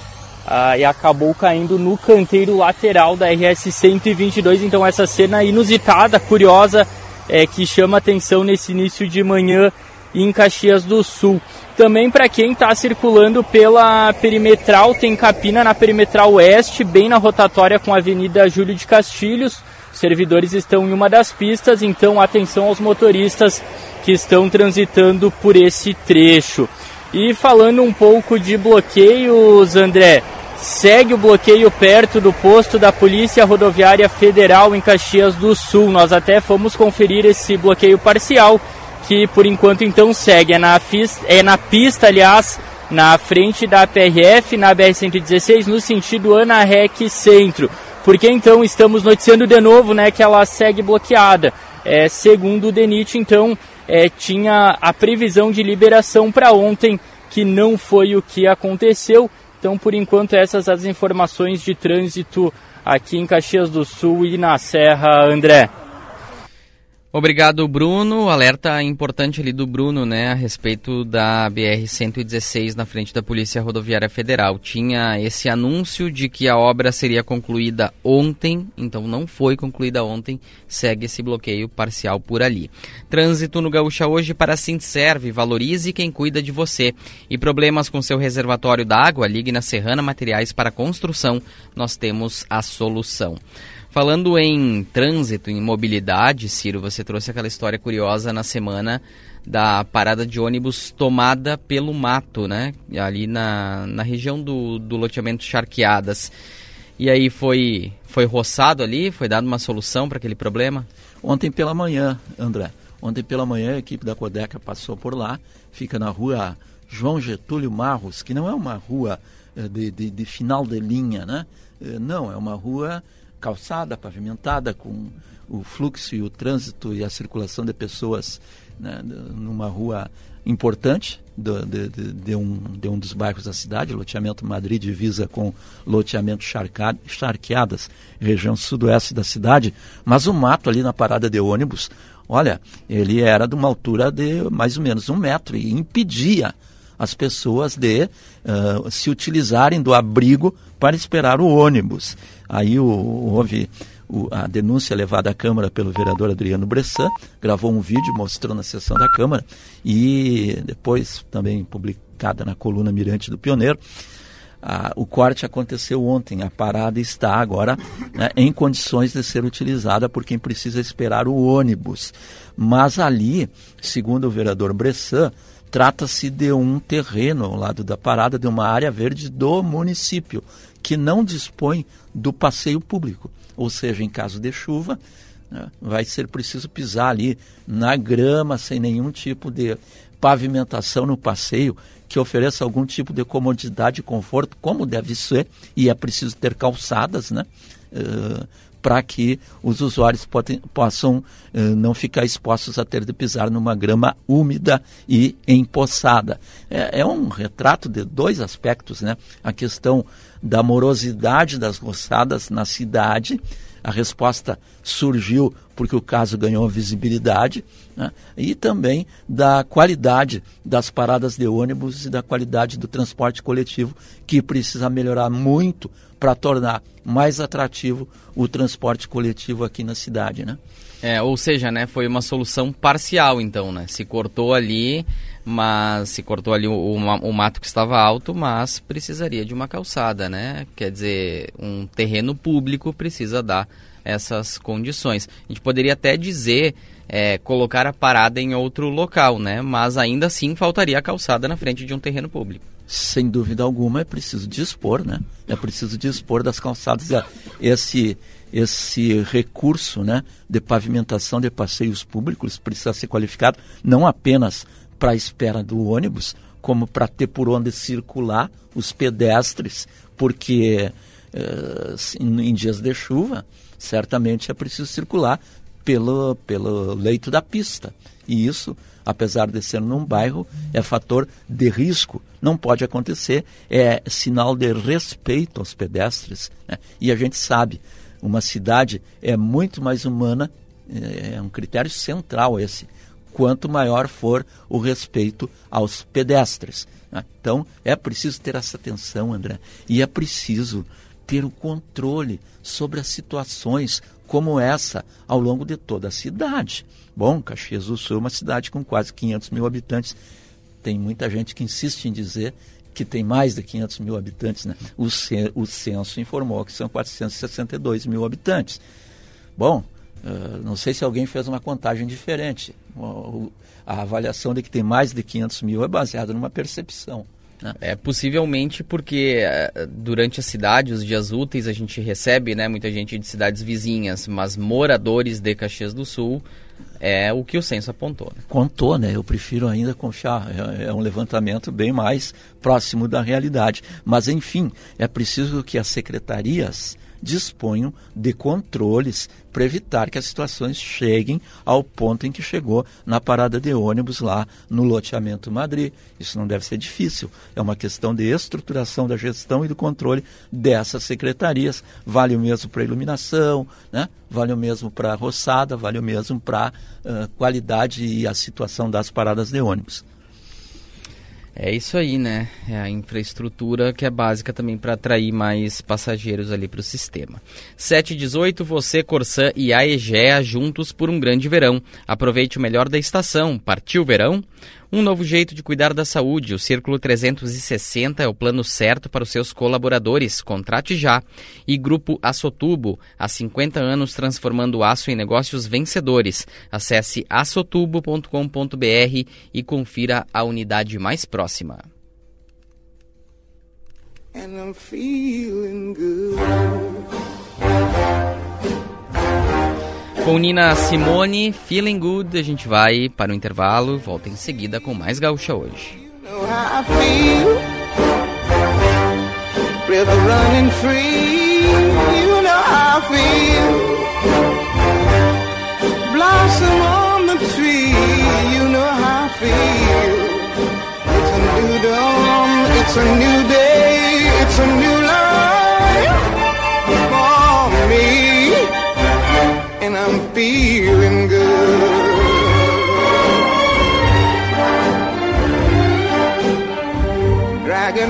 ah, e acabou caindo no canteiro lateral da RS 122. Então essa cena inusitada, curiosa, é, que chama atenção nesse início de manhã em Caxias do Sul. Também para quem está circulando pela perimetral, tem capina na perimetral oeste, bem na rotatória com a Avenida Júlio de Castilhos. Os servidores estão em uma das pistas, então atenção aos motoristas que estão transitando por esse trecho. E falando um pouco de bloqueios, André, segue o bloqueio perto do posto da Polícia Rodoviária Federal em Caxias do Sul. Nós até fomos conferir esse bloqueio parcial que por enquanto então segue. É na, é na pista, aliás, na frente da PRF, na BR-116, no sentido Ana Rec Centro. Porque então estamos noticiando de novo né, que ela segue bloqueada. É, segundo o DENIT, então, é, tinha a previsão de liberação para ontem, que não foi o que aconteceu. Então, por enquanto, essas as informações de trânsito aqui em Caxias do Sul e na Serra, André. Obrigado, Bruno. Alerta importante ali do Bruno, né, a respeito da BR-116 na frente da Polícia Rodoviária Federal. Tinha esse anúncio de que a obra seria concluída ontem, então não foi concluída ontem, segue esse bloqueio parcial por ali. Trânsito no Gaúcha hoje para Sintserve, valorize quem cuida de você. E problemas com seu reservatório d'água, ligue na Serrana Materiais para Construção, nós temos a solução. Falando em trânsito, em mobilidade, Ciro, você trouxe aquela história curiosa na semana da parada de ônibus tomada pelo mato, né? Ali na, na região do, do loteamento Charqueadas. E aí foi, foi roçado ali? Foi dada uma solução para aquele problema? Ontem pela manhã, André. Ontem pela manhã a equipe da Codeca passou por lá. Fica na rua João Getúlio Marros, que não é uma rua eh, de, de, de final de linha, né? Eh, não, é uma rua calçada, pavimentada, com o fluxo e o trânsito e a circulação de pessoas né, numa rua importante de, de, de, um, de um dos bairros da cidade, loteamento Madrid divisa com loteamento Charqueadas, região sudoeste da cidade, mas o mato ali na parada de ônibus, olha, ele era de uma altura de mais ou menos um metro e impedia as pessoas de uh, se utilizarem do abrigo para esperar o ônibus. Aí o, houve o, a denúncia levada à Câmara pelo vereador Adriano Bressan, gravou um vídeo, mostrou na sessão da Câmara e depois também publicada na coluna Mirante do Pioneiro. Ah, o corte aconteceu ontem, a parada está agora né, em condições de ser utilizada por quem precisa esperar o ônibus. Mas ali, segundo o vereador Bressan, trata-se de um terreno ao lado da parada, de uma área verde do município que não dispõe do passeio público. Ou seja, em caso de chuva, né, vai ser preciso pisar ali na grama, sem nenhum tipo de pavimentação no passeio, que ofereça algum tipo de comodidade e conforto, como deve ser, e é preciso ter calçadas, né? Uh, para que os usuários possam uh, não ficar expostos a ter de pisar numa grama úmida e empoçada. É, é, um retrato de dois aspectos, né? A questão da morosidade das roçadas na cidade. A resposta surgiu porque o caso ganhou visibilidade, né? e também da qualidade das paradas de ônibus e da qualidade do transporte coletivo, que precisa melhorar muito para tornar mais atrativo o transporte coletivo aqui na cidade, né? É, ou seja, né, foi uma solução parcial, então, né? Se cortou ali, mas se cortou ali o, o, o, mato que estava alto, mas precisaria de uma calçada, né? Quer dizer, um terreno público precisa dar essas condições. A gente poderia até dizer é, colocar a parada em outro local, né? Mas ainda assim faltaria a calçada na frente de um terreno público sem dúvida alguma, é preciso dispor, né? É preciso dispor das calçadas. Esse, esse recurso né, de pavimentação de passeios públicos precisa ser qualificado não apenas para a espera do ônibus, como para ter por onde circular os pedestres, porque eh, em dias de chuva, certamente é preciso circular pelo, pelo leito da pista. E isso apesar de ser num bairro, é fator de risco. Não pode acontecer, é sinal de respeito aos pedestres. Né? E a gente sabe, uma cidade é muito mais humana, é um critério central esse, quanto maior for o respeito aos pedestres. Né? Então, é preciso ter essa atenção, André, e é preciso ter o controle sobre as situações como essa ao longo de toda a cidade. Bom, Caxias do Sul é uma cidade com quase 500 mil habitantes. Tem muita gente que insiste em dizer que tem mais de 500 mil habitantes. Né? O, o censo informou que são 462 mil habitantes. Bom, uh, não sei se alguém fez uma contagem diferente. A avaliação de que tem mais de 500 mil é baseada numa percepção. Né? É possivelmente porque eh, durante a cidade, os dias úteis, a gente recebe né, muita gente de cidades vizinhas, mas moradores de Caxias do Sul é o que o censo apontou. Né? Contou, né? Eu prefiro ainda confiar. É, é, um levantamento bem mais próximo da realidade. Mas, enfim, é preciso que as secretarias disponham de controles para evitar que as situações cheguem ao ponto em que chegou na parada de ônibus lá no loteamento Madrid. Isso não deve ser difícil. É uma questão de estruturação da gestão e do controle dessas secretarias. Vale o mesmo para iluminação, né? vale o mesmo para roçada, vale o mesmo para uh, qualidade e a situação das paradas de ônibus. É isso aí, né? É a infraestrutura que é básica também para atrair mais passageiros ali para o sistema. 718, você, Corsã e a Egea juntos por um grande verão. Aproveite o melhor da estação. Partiu o verão? Um novo jeito de cuidar da saúde. O Círculo 360 é o plano certo para os seus colaboradores. Contrate já. E Grupo Açotubo, há 50 anos transformando aço em negócios vencedores. Acesse açotubo.com.br e confira a unidade mais próxima. And I'm feeling good. Com Nina Simone, Feeling Good, a gente vai para o intervalo, volta em seguida com mais gaúcha hoje. It's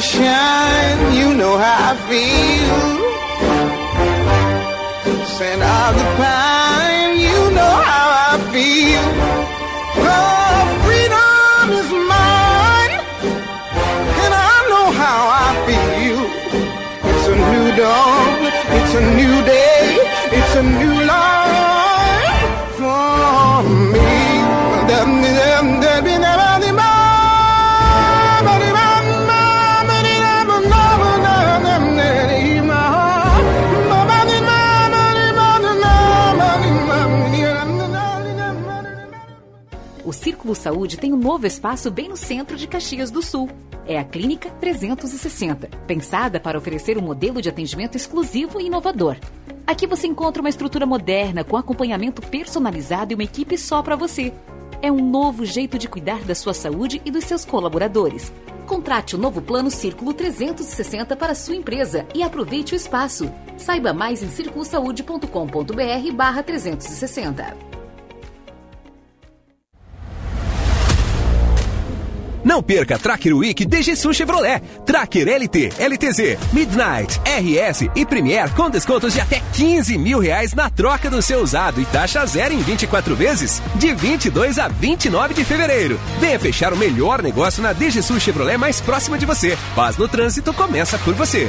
Shine, you know how I feel. Scent of the pine, you know how I feel. Oh, freedom is mine, and I know how I feel. It's a new dawn, it's a new day, it's a new Círculo Saúde tem um novo espaço bem no centro de Caxias do Sul. É a Clínica 360, pensada para oferecer um modelo de atendimento exclusivo e inovador. Aqui você encontra uma estrutura moderna com acompanhamento personalizado e uma equipe só para você. É um novo jeito de cuidar da sua saúde e dos seus colaboradores. Contrate o novo plano Círculo 360 para sua empresa e aproveite o espaço. Saiba mais em circulosaude.com.br barra 360. Não perca Tracker Week DG Chevrolet, Tracker LT, LTZ, Midnight, RS e Premier com descontos de até 15 mil reais na troca do seu usado e taxa zero em 24 vezes, de 22 a 29 de fevereiro. Venha fechar o melhor negócio na DG Chevrolet mais próxima de você. Paz no trânsito começa por você.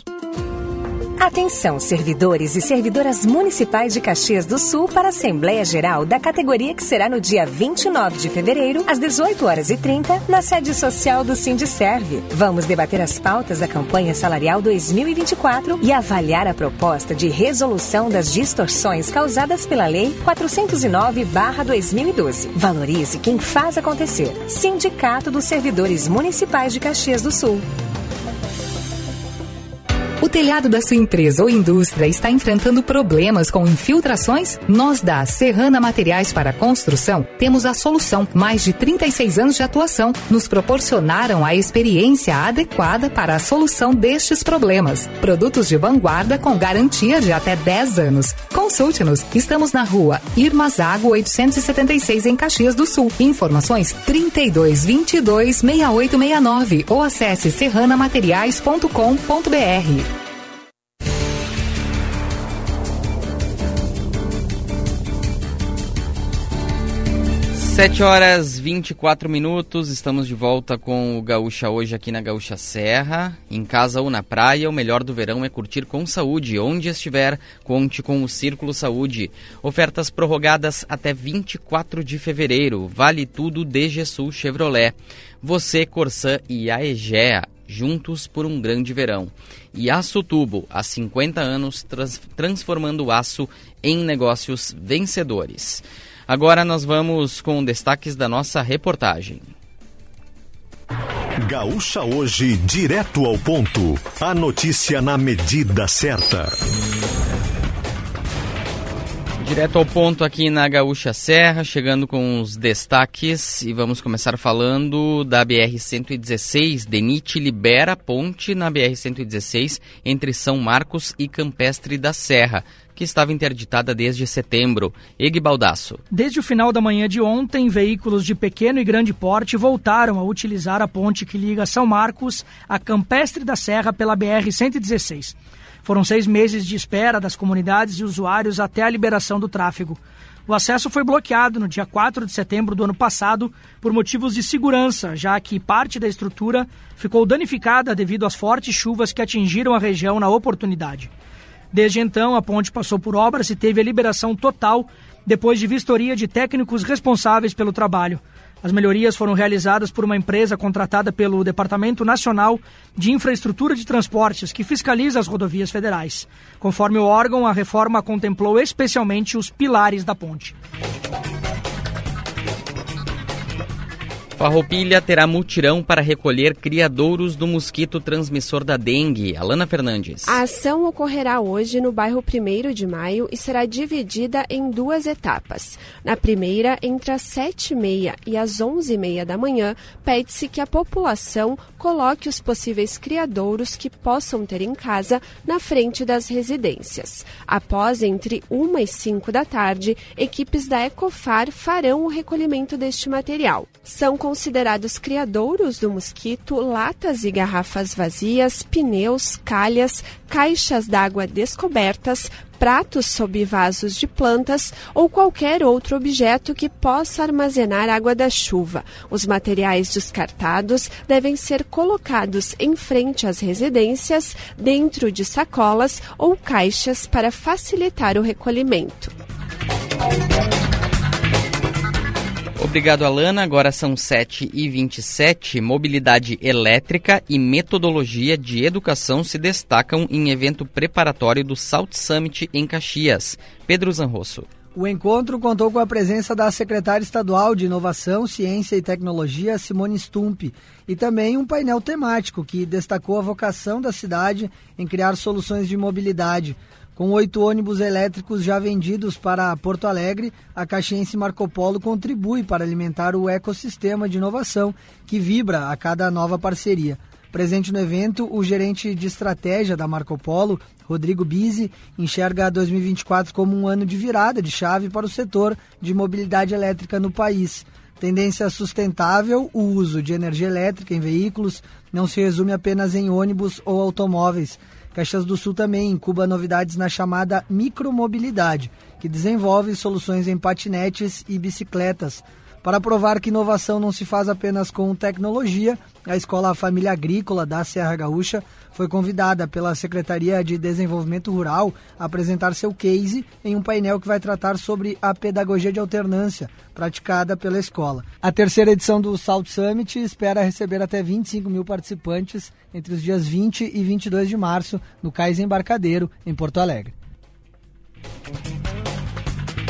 Atenção, servidores e servidoras municipais de Caxias do Sul para a Assembleia Geral da categoria que será no dia 29 de fevereiro, às 18 horas e 30, na sede social do Sindicerve. Vamos debater as pautas da campanha salarial 2024 e avaliar a proposta de resolução das distorções causadas pela Lei 409/2012. Valorize quem faz acontecer. Sindicato dos Servidores Municipais de Caxias do Sul. O telhado da sua empresa ou indústria está enfrentando problemas com infiltrações? Nós da Serrana Materiais para Construção temos a solução. Mais de 36 anos de atuação nos proporcionaram a experiência adequada para a solução destes problemas. Produtos de vanguarda com garantia de até 10 anos. Consulte-nos. Estamos na rua Irmazago 876 em Caxias do Sul. Informações 32 22 6869 ou acesse serranamateriais.com.br. Sete horas 24 minutos, estamos de volta com o Gaúcha hoje aqui na Gaúcha Serra. Em casa ou na praia, o melhor do verão é curtir com saúde. Onde estiver, conte com o Círculo Saúde. Ofertas prorrogadas até 24 de fevereiro. Vale tudo DG Sul Chevrolet. Você, Corsã e a Egea, juntos por um grande verão. E Aço Tubo, há 50 anos, trans transformando o aço em negócios vencedores. Agora nós vamos com destaques da nossa reportagem. Gaúcha hoje, direto ao ponto. A notícia na medida certa. Direto ao ponto aqui na Gaúcha Serra, chegando com os destaques e vamos começar falando da BR-116. Denite libera ponte na BR-116 entre São Marcos e Campestre da Serra que estava interditada desde setembro. Eg Baldasso. Desde o final da manhã de ontem, veículos de pequeno e grande porte voltaram a utilizar a ponte que liga São Marcos a Campestre da Serra pela BR-116. Foram seis meses de espera das comunidades e usuários até a liberação do tráfego. O acesso foi bloqueado no dia 4 de setembro do ano passado por motivos de segurança, já que parte da estrutura ficou danificada devido às fortes chuvas que atingiram a região na oportunidade. Desde então, a ponte passou por obras e teve a liberação total depois de vistoria de técnicos responsáveis pelo trabalho. As melhorias foram realizadas por uma empresa contratada pelo Departamento Nacional de Infraestrutura de Transportes, que fiscaliza as rodovias federais. Conforme o órgão, a reforma contemplou especialmente os pilares da ponte. Farroupilha terá mutirão para recolher criadouros do mosquito transmissor da dengue. Alana Fernandes. A ação ocorrerá hoje no bairro 1 de Maio e será dividida em duas etapas. Na primeira, entre as 7h30 e as 11h30 da manhã, pede-se que a população coloque os possíveis criadouros que possam ter em casa na frente das residências. Após, entre 1 e 5 da tarde, equipes da Ecofar farão o recolhimento deste material. São considerados criadouros do mosquito latas e garrafas vazias, pneus, calhas, caixas d'água descobertas, pratos sob vasos de plantas ou qualquer outro objeto que possa armazenar água da chuva. Os materiais descartados devem ser colocados em frente às residências, dentro de sacolas ou caixas para facilitar o recolhimento. Obrigado, Alana. Agora são 7h27. Mobilidade elétrica e metodologia de educação se destacam em evento preparatório do Salt Summit em Caxias. Pedro Zanrosso. O encontro contou com a presença da secretária estadual de Inovação, Ciência e Tecnologia, Simone Stump, e também um painel temático que destacou a vocação da cidade em criar soluções de mobilidade. Com oito ônibus elétricos já vendidos para Porto Alegre, a Caxiense Marco Polo contribui para alimentar o ecossistema de inovação que vibra a cada nova parceria. Presente no evento, o gerente de estratégia da Marco Polo, Rodrigo Bizzi, enxerga 2024 como um ano de virada de chave para o setor de mobilidade elétrica no país. Tendência sustentável, o uso de energia elétrica em veículos não se resume apenas em ônibus ou automóveis. Caxias do Sul também incuba novidades na chamada micromobilidade, que desenvolve soluções em patinetes e bicicletas. Para provar que inovação não se faz apenas com tecnologia, a Escola Família Agrícola da Serra Gaúcha foi convidada pela Secretaria de Desenvolvimento Rural a apresentar seu case em um painel que vai tratar sobre a pedagogia de alternância praticada pela escola. A terceira edição do Salt Summit espera receber até 25 mil participantes entre os dias 20 e 22 de março no Cais Embarcadeiro, em Porto Alegre.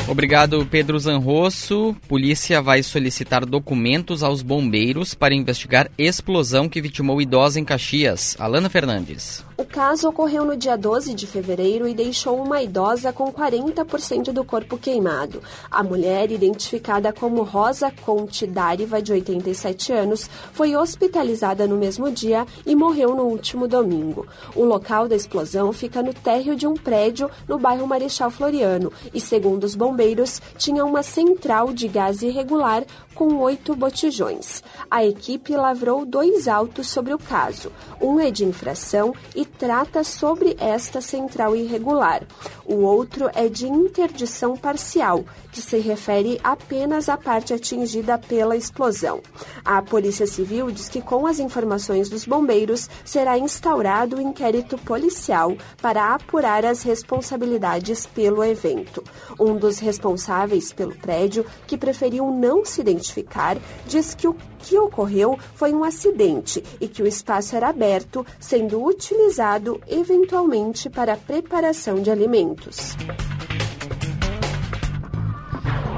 Obrigado, Pedro Zanrosso. Polícia vai solicitar documentos aos bombeiros para investigar explosão que vitimou idosa em Caxias. Alana Fernandes. O caso ocorreu no dia 12 de fevereiro e deixou uma idosa com 40% do corpo queimado. A mulher, identificada como Rosa Conte Dáriva, de 87 anos, foi hospitalizada no mesmo dia e morreu no último domingo. O local da explosão fica no térreo de um prédio no bairro Marechal Floriano e, segundo os bombeiros, tinha uma central de gás irregular com oito botijões. A equipe lavrou dois autos sobre o caso. Um é de infração e trata sobre esta central irregular. O outro é de interdição parcial, que se refere apenas à parte atingida pela explosão. A Polícia Civil diz que, com as informações dos bombeiros, será instaurado o um inquérito policial para apurar as responsabilidades pelo evento. Um dos responsáveis pelo prédio, que preferiu não se identificar, diz que o que ocorreu foi um acidente e que o espaço era aberto, sendo utilizado eventualmente para a preparação de alimentos.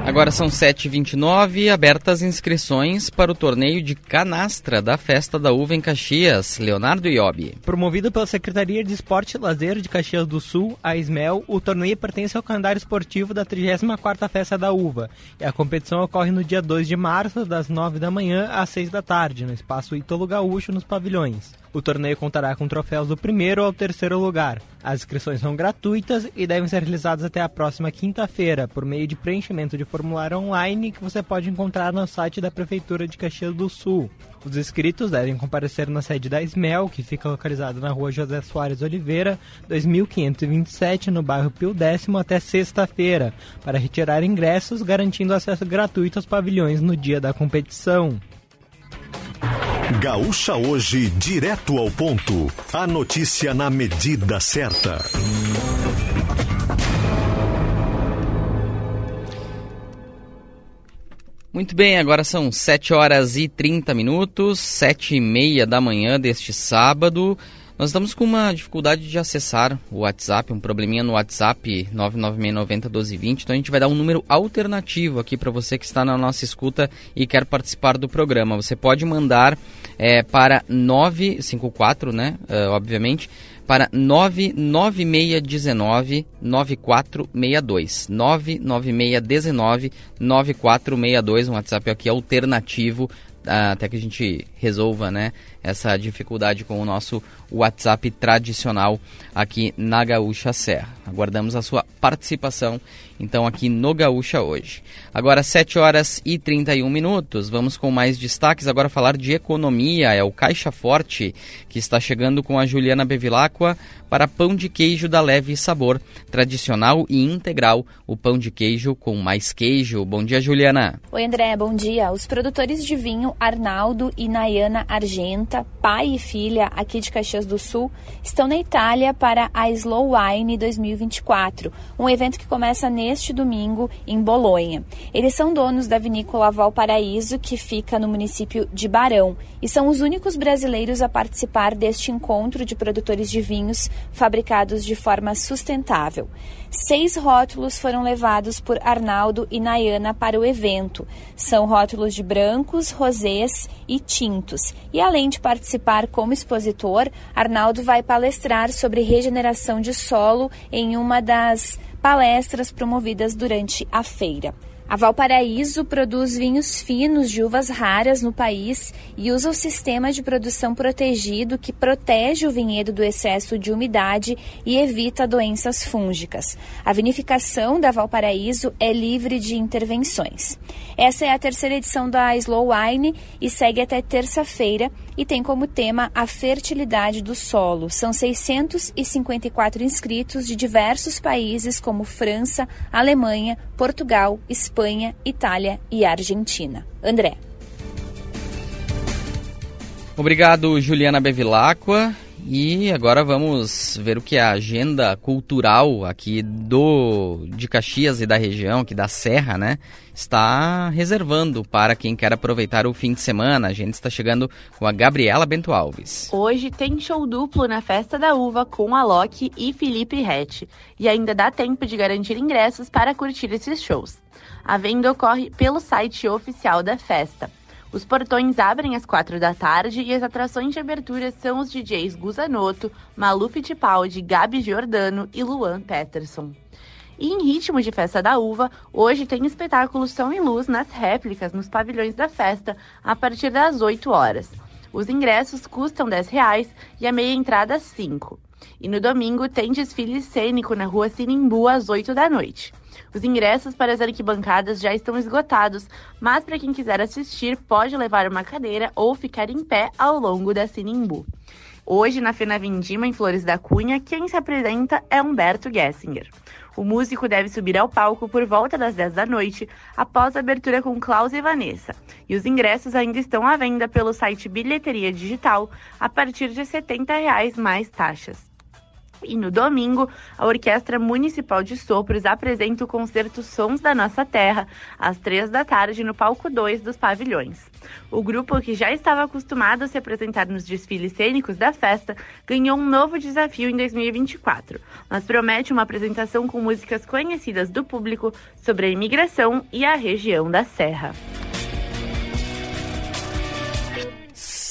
Agora são 7h29, abertas inscrições para o torneio de canastra da Festa da Uva em Caxias. Leonardo Iobi. Promovido pela Secretaria de Esporte e Lazer de Caxias do Sul, a SMEL, o torneio pertence ao calendário esportivo da 34ª Festa da Uva. E a competição ocorre no dia 2 de março, das 9 da manhã às 6 da tarde, no espaço Itolo Gaúcho, nos pavilhões. O torneio contará com troféus do primeiro ao terceiro lugar. As inscrições são gratuitas e devem ser realizadas até a próxima quinta-feira, por meio de preenchimento de formulário online que você pode encontrar no site da Prefeitura de Caxias do Sul. Os inscritos devem comparecer na sede da SMEL, que fica localizada na rua José Soares Oliveira, 2527, no bairro Pio Décimo, até sexta-feira, para retirar ingressos, garantindo acesso gratuito aos pavilhões no dia da competição. Gaúcha hoje, direto ao ponto. A notícia na medida certa. Muito bem, agora são 7 horas e 30 minutos, 7 e meia da manhã deste sábado. Nós estamos com uma dificuldade de acessar o WhatsApp, um probleminha no WhatsApp 996901220. Então a gente vai dar um número alternativo aqui para você que está na nossa escuta e quer participar do programa. Você pode mandar é, para 954, né? Uh, obviamente, para 99619 9462. 99619 9462, um WhatsApp aqui alternativo até que a gente resolva né, essa dificuldade com o nosso WhatsApp tradicional aqui na Gaúcha Serra. Aguardamos a sua participação então aqui no Gaúcha hoje. Agora 7 horas e 31 minutos, vamos com mais destaques, agora falar de economia, é o Caixa Forte que está chegando com a Juliana Bevilacqua para pão de queijo da leve sabor, tradicional e integral, o pão de queijo com mais queijo. Bom dia, Juliana. Oi, André, bom dia. Os produtores de vinho Arnaldo e Nayana Argenta, pai e filha aqui de Caxias do Sul, estão na Itália para a Slow Wine 2024, um evento que começa neste domingo em Bolonha. Eles são donos da vinícola Valparaíso, que fica no município de Barão, e são os únicos brasileiros a participar deste encontro de produtores de vinhos fabricados de forma sustentável. Seis rótulos foram levados por Arnaldo e Nayana para o evento. São rótulos de brancos, rosés e tintos. E além de participar como expositor, Arnaldo vai palestrar sobre regeneração de solo em uma das palestras promovidas durante a feira. A Valparaíso produz vinhos finos de uvas raras no país e usa o sistema de produção protegido que protege o vinhedo do excesso de umidade e evita doenças fúngicas. A vinificação da Valparaíso é livre de intervenções. Essa é a terceira edição da Slow Wine e segue até terça-feira e tem como tema a fertilidade do solo. São 654 inscritos de diversos países como França, Alemanha, Portugal, Espanha, Itália e Argentina. André. Obrigado, Juliana Bevilacqua. E agora vamos ver o que a agenda cultural aqui do de Caxias e da região, aqui da Serra, né, está reservando para quem quer aproveitar o fim de semana. A gente está chegando com a Gabriela Bento Alves. Hoje tem show duplo na Festa da Uva com a Loki e Felipe Rett. E ainda dá tempo de garantir ingressos para curtir esses shows. A venda ocorre pelo site oficial da festa. Os portões abrem às quatro da tarde e as atrações de abertura são os DJs Guzanoto, Malu Fittipaldi, Gabi Giordano e Luan Peterson. E em ritmo de festa da uva, hoje tem espetáculo Som e Luz nas réplicas nos pavilhões da festa a partir das 8 horas. Os ingressos custam R$ reais e a meia entrada R$ 5. E no domingo tem desfile cênico na rua Sinimbu às 8 da noite. Os ingressos para as arquibancadas já estão esgotados, mas para quem quiser assistir, pode levar uma cadeira ou ficar em pé ao longo da Sinimbu. Hoje, na Fena Vindima, em Flores da Cunha, quem se apresenta é Humberto Gessinger. O músico deve subir ao palco por volta das 10 da noite, após a abertura com Klaus e Vanessa. E os ingressos ainda estão à venda pelo site Bilheteria Digital, a partir de 70 reais mais taxas. E no domingo, a Orquestra Municipal de Sopros apresenta o concerto Sons da Nossa Terra, às três da tarde, no palco 2 dos pavilhões. O grupo, que já estava acostumado a se apresentar nos desfiles cênicos da festa, ganhou um novo desafio em 2024, mas promete uma apresentação com músicas conhecidas do público sobre a imigração e a região da Serra.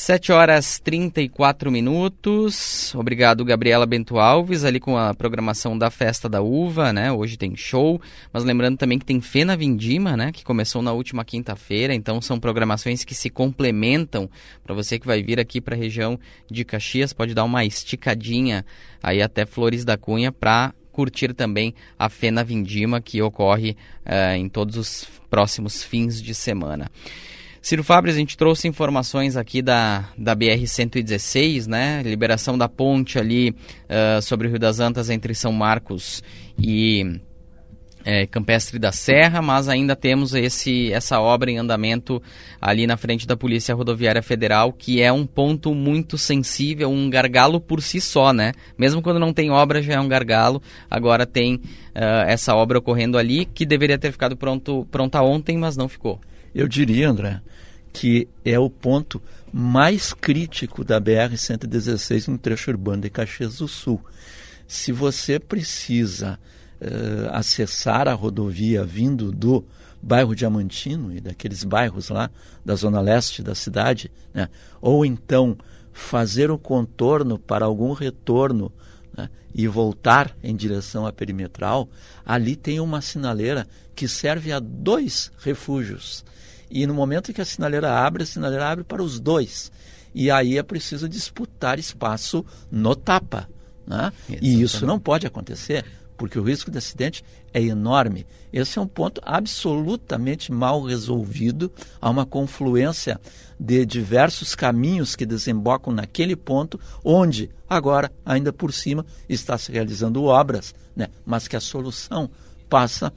7 horas 34 minutos. Obrigado, Gabriela Bento Alves, ali com a programação da Festa da Uva, né? Hoje tem show, mas lembrando também que tem Fena Vindima, né? Que começou na última quinta-feira, então são programações que se complementam. Para você que vai vir aqui para a região de Caxias, pode dar uma esticadinha aí até Flores da Cunha para curtir também a Fena Vindima, que ocorre uh, em todos os próximos fins de semana. Ciro Fabres, a gente trouxe informações aqui da, da BR-116, né? Liberação da ponte ali uh, sobre o Rio das Antas entre São Marcos e é, Campestre da Serra, mas ainda temos esse, essa obra em andamento ali na frente da Polícia Rodoviária Federal, que é um ponto muito sensível, um gargalo por si só, né? Mesmo quando não tem obra, já é um gargalo. Agora tem uh, essa obra ocorrendo ali, que deveria ter ficado pronto, pronta ontem, mas não ficou. Eu diria, André, que é o ponto mais crítico da BR-116 no trecho urbano de Caxias do Sul. Se você precisa uh, acessar a rodovia vindo do bairro Diamantino e daqueles bairros lá da zona leste da cidade, né? ou então fazer o contorno para algum retorno né? e voltar em direção à perimetral, ali tem uma sinaleira que serve a dois refúgios e no momento em que a sinaleira abre, a sinaleira abre para os dois. E aí é preciso disputar espaço no tapa. Né? E isso não pode acontecer, porque o risco de acidente é enorme. Esse é um ponto absolutamente mal resolvido. Há uma confluência de diversos caminhos que desembocam naquele ponto, onde agora, ainda por cima, está se realizando obras, né? mas que a solução passa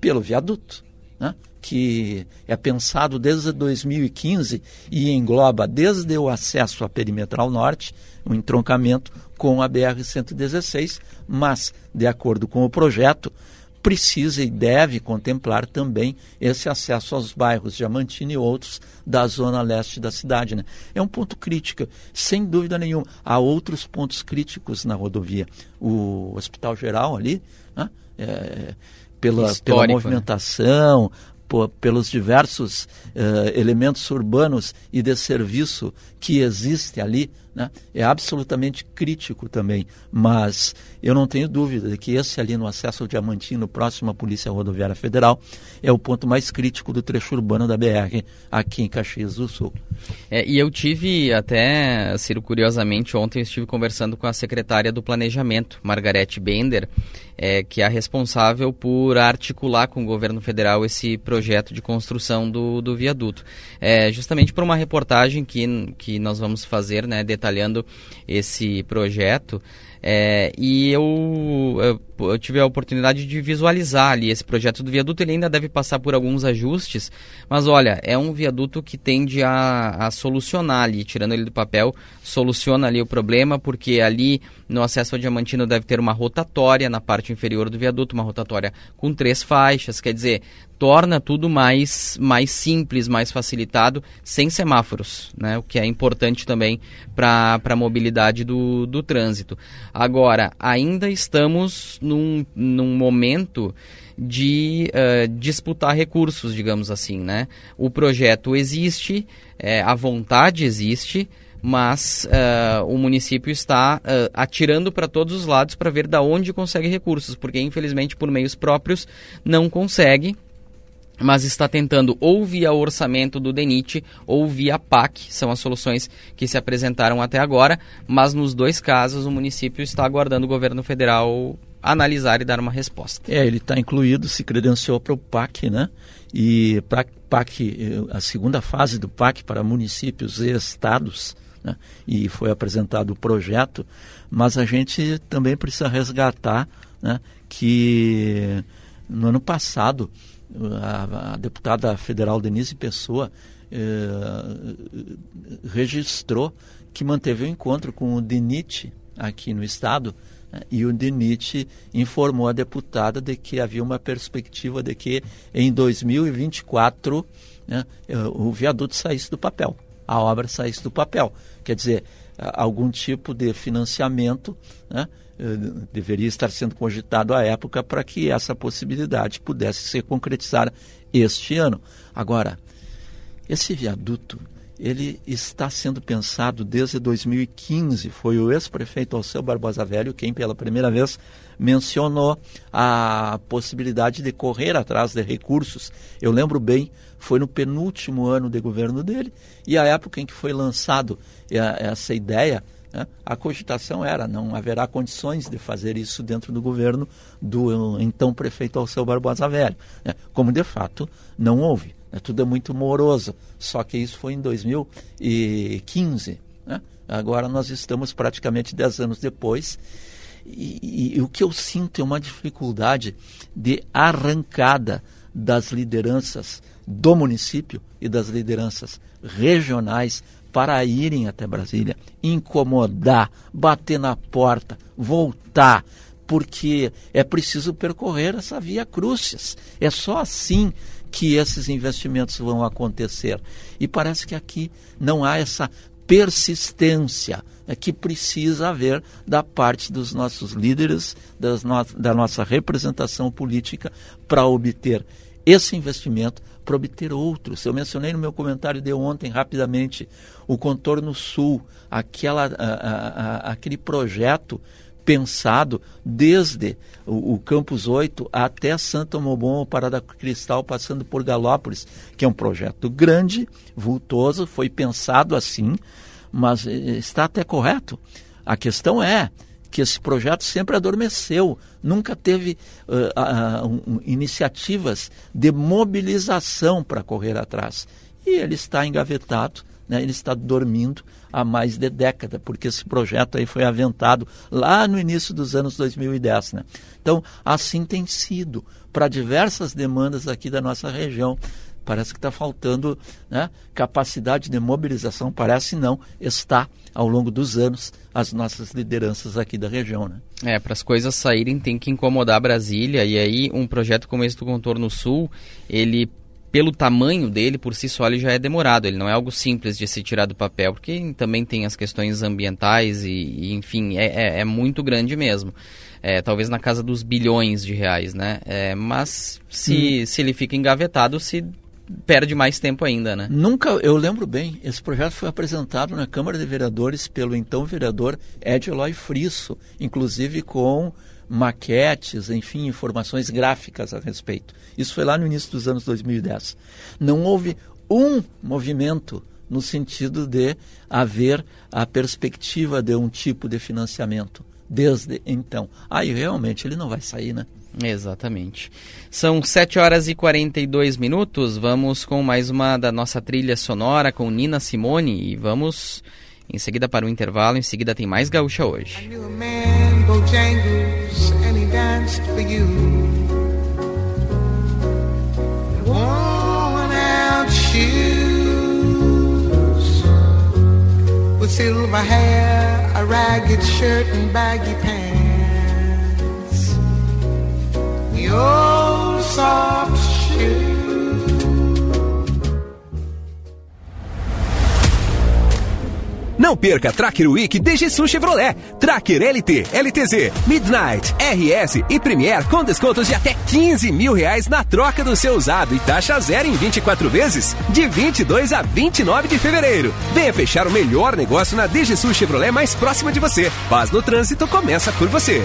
pelo viaduto. Né? Que é pensado desde 2015 e engloba desde o acesso à perimetral norte, o um entroncamento com a BR-116, mas, de acordo com o projeto, precisa e deve contemplar também esse acesso aos bairros Diamantino e outros da zona leste da cidade. Né? É um ponto crítico, sem dúvida nenhuma. Há outros pontos críticos na rodovia. O Hospital Geral ali, né? é, pela, pela né? movimentação, né? Pelos diversos uh, elementos urbanos e de serviço que existe ali, né, é absolutamente crítico também. Mas eu não tenho dúvida de que esse ali no acesso ao Diamantino, próximo à Polícia Rodoviária Federal, é o ponto mais crítico do trecho urbano da BR aqui em Caxias do Sul. É, e eu tive até, Ciro, curiosamente, ontem estive conversando com a secretária do Planejamento, Margarete Bender, é, que é a responsável por articular com o governo federal esse projeto de construção do, do viaduto. É, justamente por uma reportagem que, que nós vamos fazer, né, detalhando esse projeto. É, e eu, eu, eu, tive a oportunidade de visualizar ali esse projeto do viaduto. Ele ainda deve passar por alguns ajustes, mas olha, é um viaduto que tende a, a solucionar ali, tirando ele do papel, soluciona ali o problema, porque ali no acesso ao Diamantino deve ter uma rotatória na parte inferior do viaduto, uma rotatória com três faixas, quer dizer, torna tudo mais, mais simples, mais facilitado, sem semáforos, né? o que é importante também para a mobilidade do, do trânsito. Agora, ainda estamos num, num momento de uh, disputar recursos, digamos assim. Né? O projeto existe, é, a vontade existe, mas uh, o município está uh, atirando para todos os lados para ver da onde consegue recursos, porque infelizmente por meios próprios não consegue mas está tentando ou via orçamento do DENIT ou via PAC, são as soluções que se apresentaram até agora, mas nos dois casos o município está aguardando o governo federal analisar e dar uma resposta. É, ele está incluído, se credenciou para o PAC, né? E para PAC, eh, a segunda fase do PAC para municípios e estados, né? e foi apresentado o projeto, mas a gente também precisa resgatar né, que no ano passado a, a deputada federal Denise Pessoa eh, registrou que manteve um encontro com o DENIT aqui no estado né, e o DENIT informou a deputada de que havia uma perspectiva de que em 2024 né, eh, o viaduto saísse do papel, a obra saísse do papel. Quer dizer, algum tipo de financiamento né, deveria estar sendo cogitado à época para que essa possibilidade pudesse ser concretizada este ano. Agora, esse viaduto ele está sendo pensado desde 2015. Foi o ex-prefeito Alceu Barbosa Velho quem, pela primeira vez, mencionou a possibilidade de correr atrás de recursos. Eu lembro bem, foi no penúltimo ano de governo dele e a época em que foi lançado essa ideia né? A cogitação era não haverá condições de fazer isso dentro do governo do então prefeito Alceu Barbosa Velho, né? como de fato não houve. Né? Tudo é muito moroso, só que isso foi em 2015. Né? Agora nós estamos praticamente 10 anos depois e, e, e o que eu sinto é uma dificuldade de arrancada das lideranças do município e das lideranças regionais para irem até Brasília, incomodar, bater na porta, voltar, porque é preciso percorrer essa via crucis. É só assim que esses investimentos vão acontecer. E parece que aqui não há essa persistência é que precisa haver da parte dos nossos líderes, no da nossa representação política, para obter esse investimento para obter outros. Eu mencionei no meu comentário de ontem, rapidamente, o Contorno Sul, aquela, a, a, aquele projeto pensado desde o, o, Campus 8 até Santo Mobon, Parada Cristal, passando por Galópolis, que é um projeto grande, vultoso, foi pensado assim, mas eh, está até correto. A questão é, que esse projeto sempre adormeceu, nunca teve uh, uh, um, iniciativas de mobilização para correr atrás. E ele está engavetado, né? ele está dormindo há mais de década, porque esse projeto aí foi aventado lá no início dos anos 2010. Né? Então, assim tem sido para diversas demandas aqui da nossa região Parece que está faltando né, capacidade de mobilização, parece não, está ao longo dos anos as nossas lideranças aqui da região. Né? É, para as coisas saírem tem que incomodar Brasília, e aí um projeto como esse do Contorno Sul, ele pelo tamanho dele, por si só, ele já é demorado. Ele não é algo simples de se tirar do papel, porque também tem as questões ambientais e, e enfim, é, é, é, muito grande mesmo. É, talvez na casa dos bilhões de reais, né? É, mas se, hum. se ele fica engavetado, se perde mais tempo ainda, né? Nunca, eu lembro bem, esse projeto foi apresentado na Câmara de Vereadores pelo então vereador Ed Eloy Frisso, inclusive com maquetes, enfim, informações gráficas a respeito. Isso foi lá no início dos anos 2010. Não houve um movimento no sentido de haver a perspectiva de um tipo de financiamento desde então. Aí realmente ele não vai sair, né? Exatamente. São 7 horas e 42 minutos. Vamos com mais uma da nossa trilha sonora com Nina Simone e vamos em seguida para o intervalo. Em seguida tem mais gaúcha hoje. Silver hair, a ragged shirt and baggy pants. Old soft shoe. Não perca Tracker Week DGSU Chevrolet, Tracker LT, LTZ, Midnight, RS e Premier com descontos de até 15 mil reais na troca do seu usado e taxa zero em 24 vezes, de 22 a 29 de fevereiro. Venha fechar o melhor negócio na DGSU Chevrolet mais próxima de você. Paz no trânsito começa por você.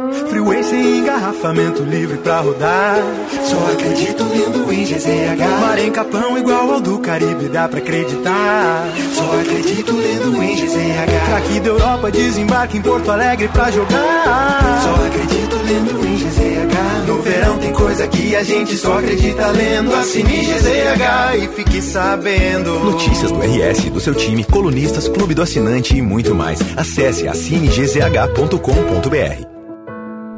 Freeway sem engarrafamento livre pra rodar. Só acredito lendo em GZH. Mar em Capão igual ao do Caribe, dá pra acreditar. Só acredito lendo em GZH. Craque da Europa desembarque em Porto Alegre pra jogar. Só acredito lendo em GZH. No verão tem coisa que a gente só acredita lendo. Assine GZH e fique sabendo. Notícias do RS, do seu time, colunistas, clube do assinante e muito mais. Acesse assinegzh.com.br.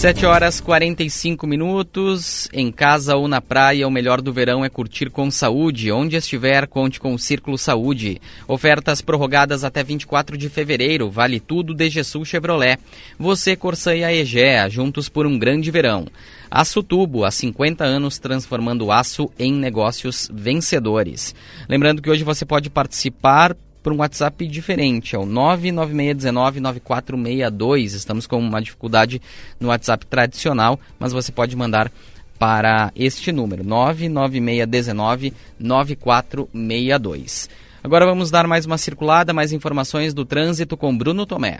7 horas 45 minutos. Em casa ou na praia, o melhor do verão é curtir com saúde. Onde estiver, conte com o Círculo Saúde. Ofertas prorrogadas até 24 de fevereiro. Vale tudo de Sul Chevrolet. Você, Corsã e a Egea, juntos por um grande verão. Aço Tubo, há 50 anos transformando aço em negócios vencedores. Lembrando que hoje você pode participar por um WhatsApp diferente, é o 996199462. Estamos com uma dificuldade no WhatsApp tradicional, mas você pode mandar para este número, 996199462. Agora vamos dar mais uma circulada, mais informações do trânsito com Bruno Tomé.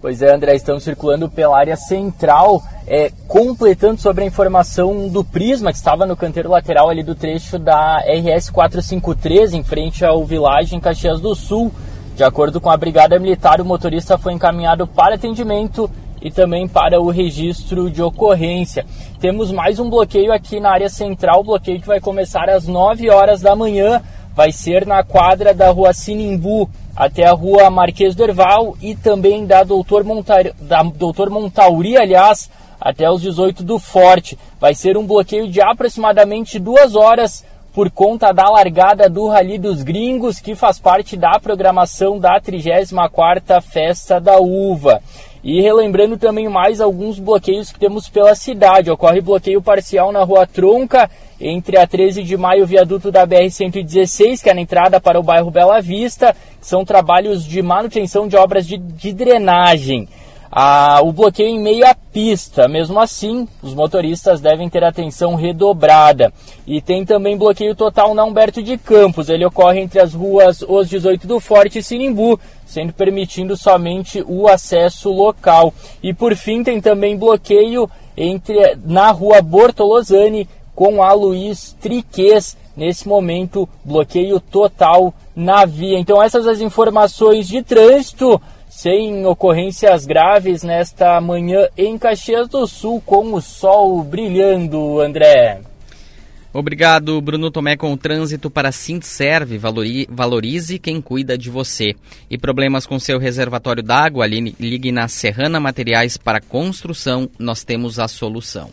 Pois é, André, estamos circulando pela área central, é, completando sobre a informação do Prisma, que estava no canteiro lateral ali do trecho da RS 453, em frente ao Village, em Caxias do Sul. De acordo com a Brigada Militar, o motorista foi encaminhado para atendimento e também para o registro de ocorrência. Temos mais um bloqueio aqui na área central, bloqueio que vai começar às 9 horas da manhã, vai ser na quadra da rua Sinimbu até a rua Marquês do Erval e também da Doutor, Montar... da Doutor Montauri, aliás, até os 18 do Forte. Vai ser um bloqueio de aproximadamente duas horas por conta da largada do Rally dos Gringos, que faz parte da programação da 34ª Festa da Uva. E relembrando também mais alguns bloqueios que temos pela cidade. Ocorre bloqueio parcial na Rua Tronca, entre a 13 de maio e o viaduto da BR-116, que é na entrada para o bairro Bela Vista. São trabalhos de manutenção de obras de, de drenagem. Ah, o bloqueio em meia pista, mesmo assim, os motoristas devem ter atenção redobrada. E tem também bloqueio total na Humberto de Campos. Ele ocorre entre as ruas Os 18 do Forte e Sinimbu, sendo permitindo somente o acesso local. E por fim, tem também bloqueio entre na rua Bortolozani com a Luiz Triques. Nesse momento, bloqueio total na via. Então, essas as informações de trânsito sem ocorrências graves nesta manhã em Caxias do Sul, com o sol brilhando, André. Obrigado, Bruno Tomé, com o trânsito para Sintserve. Valorize quem cuida de você. E problemas com seu reservatório d'água? Ligue na Serrana Materiais para Construção, nós temos a solução.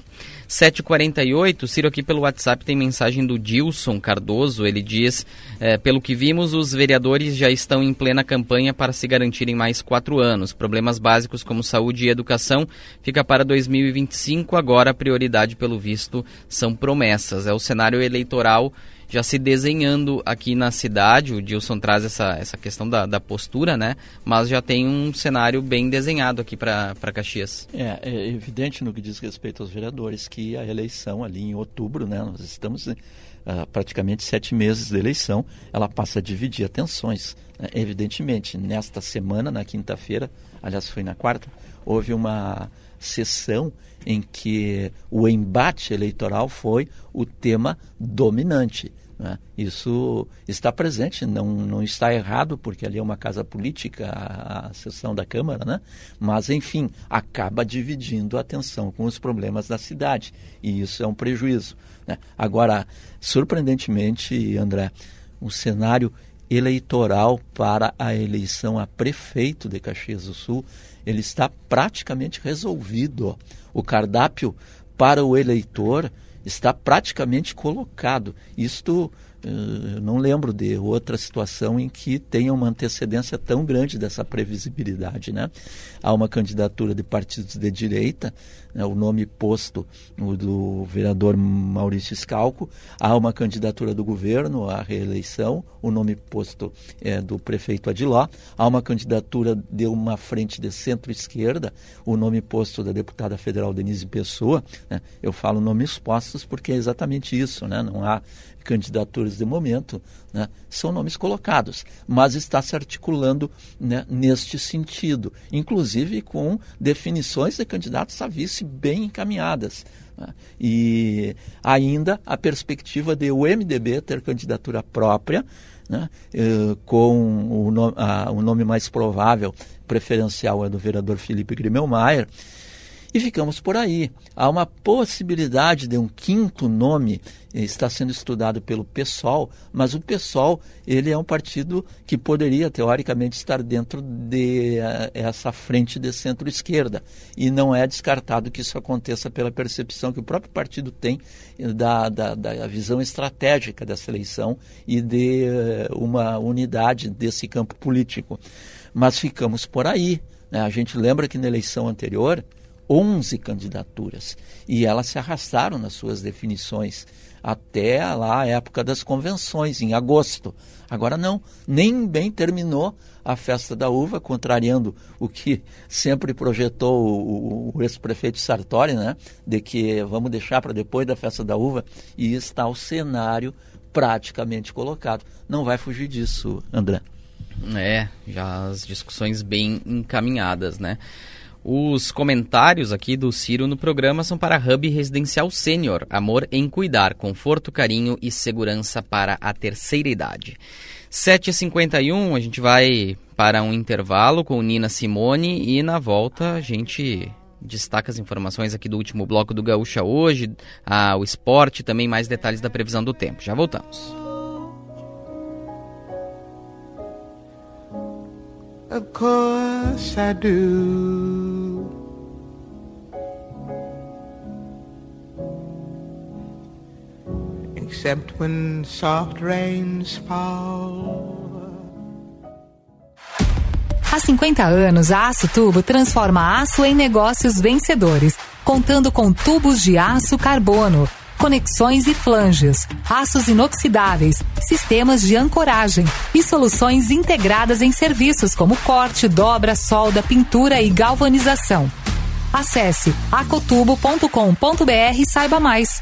748, Ciro aqui pelo WhatsApp tem mensagem do Dilson Cardoso. Ele diz: é, pelo que vimos, os vereadores já estão em plena campanha para se garantirem mais quatro anos. Problemas básicos como saúde e educação fica para 2025. Agora, a prioridade, pelo visto, são promessas. É o cenário eleitoral já se desenhando aqui na cidade. O Dilson traz essa, essa questão da, da postura, né? Mas já tem um cenário bem desenhado aqui para Caxias. É, é evidente no que diz respeito aos vereadores que a eleição ali em outubro, né? Nós estamos uh, praticamente sete meses de eleição, ela passa a dividir atenções. Né? Evidentemente, nesta semana, na quinta-feira, aliás, foi na quarta, houve uma sessão em que o embate eleitoral foi o tema dominante. Né? Isso está presente, não, não está errado, porque ali é uma casa política, a, a sessão da Câmara, né? mas, enfim, acaba dividindo a atenção com os problemas da cidade, e isso é um prejuízo. Né? Agora, surpreendentemente, André, o cenário eleitoral para a eleição a prefeito de Caxias do Sul, ele está praticamente resolvido o cardápio para o eleitor está praticamente colocado. Isto eu não lembro de outra situação em que tenha uma antecedência tão grande dessa previsibilidade. Né? Há uma candidatura de partidos de direita, né, o nome posto do vereador Maurício Scalco, há uma candidatura do governo à reeleição, o nome posto é do prefeito Adiló, há uma candidatura de uma frente de centro-esquerda, o nome posto da deputada federal Denise Pessoa. Né? Eu falo nomes postos porque é exatamente isso, né? não há candidaturas de momento, né, são nomes colocados, mas está se articulando né, neste sentido, inclusive com definições de candidatos a vice bem encaminhadas. Né, e ainda a perspectiva de o MDB ter candidatura própria, né, eh, com o, no, a, o nome mais provável, preferencial, é do vereador Felipe Grimmelmaier, e ficamos por aí. Há uma possibilidade de um quinto nome eh, está sendo estudado pelo PSOL, mas o PSOL ele é um partido que poderia teoricamente estar dentro de uh, essa frente de centro-esquerda e não é descartado que isso aconteça pela percepção que o próprio partido tem eh, da, da, da visão estratégica dessa eleição e de uma unidade desse campo político. Mas ficamos por aí. Né? A gente lembra que na eleição anterior 11 candidaturas e elas se arrastaram nas suas definições até lá a época das convenções, em agosto. Agora não, nem bem terminou a festa da uva, contrariando o que sempre projetou o, o ex-prefeito Sartori, né? De que vamos deixar para depois da festa da uva, e está o cenário praticamente colocado. Não vai fugir disso, André. É, já as discussões bem encaminhadas, né? Os comentários aqui do Ciro no programa são para Hub Residencial Sênior, amor em cuidar, conforto, carinho e segurança para a terceira idade. 7h51, a gente vai para um intervalo com Nina Simone e na volta a gente destaca as informações aqui do último bloco do Gaúcha hoje, a, o esporte também mais detalhes da previsão do tempo. Já voltamos. Of course I do. Except when soft rains fall. Há 50 anos, a Aço Tubo transforma aço em negócios vencedores, contando com tubos de aço carbono, conexões e flanges, aços inoxidáveis, sistemas de ancoragem e soluções integradas em serviços como corte, dobra, solda, pintura e galvanização. Acesse acotubo.com.br e saiba mais.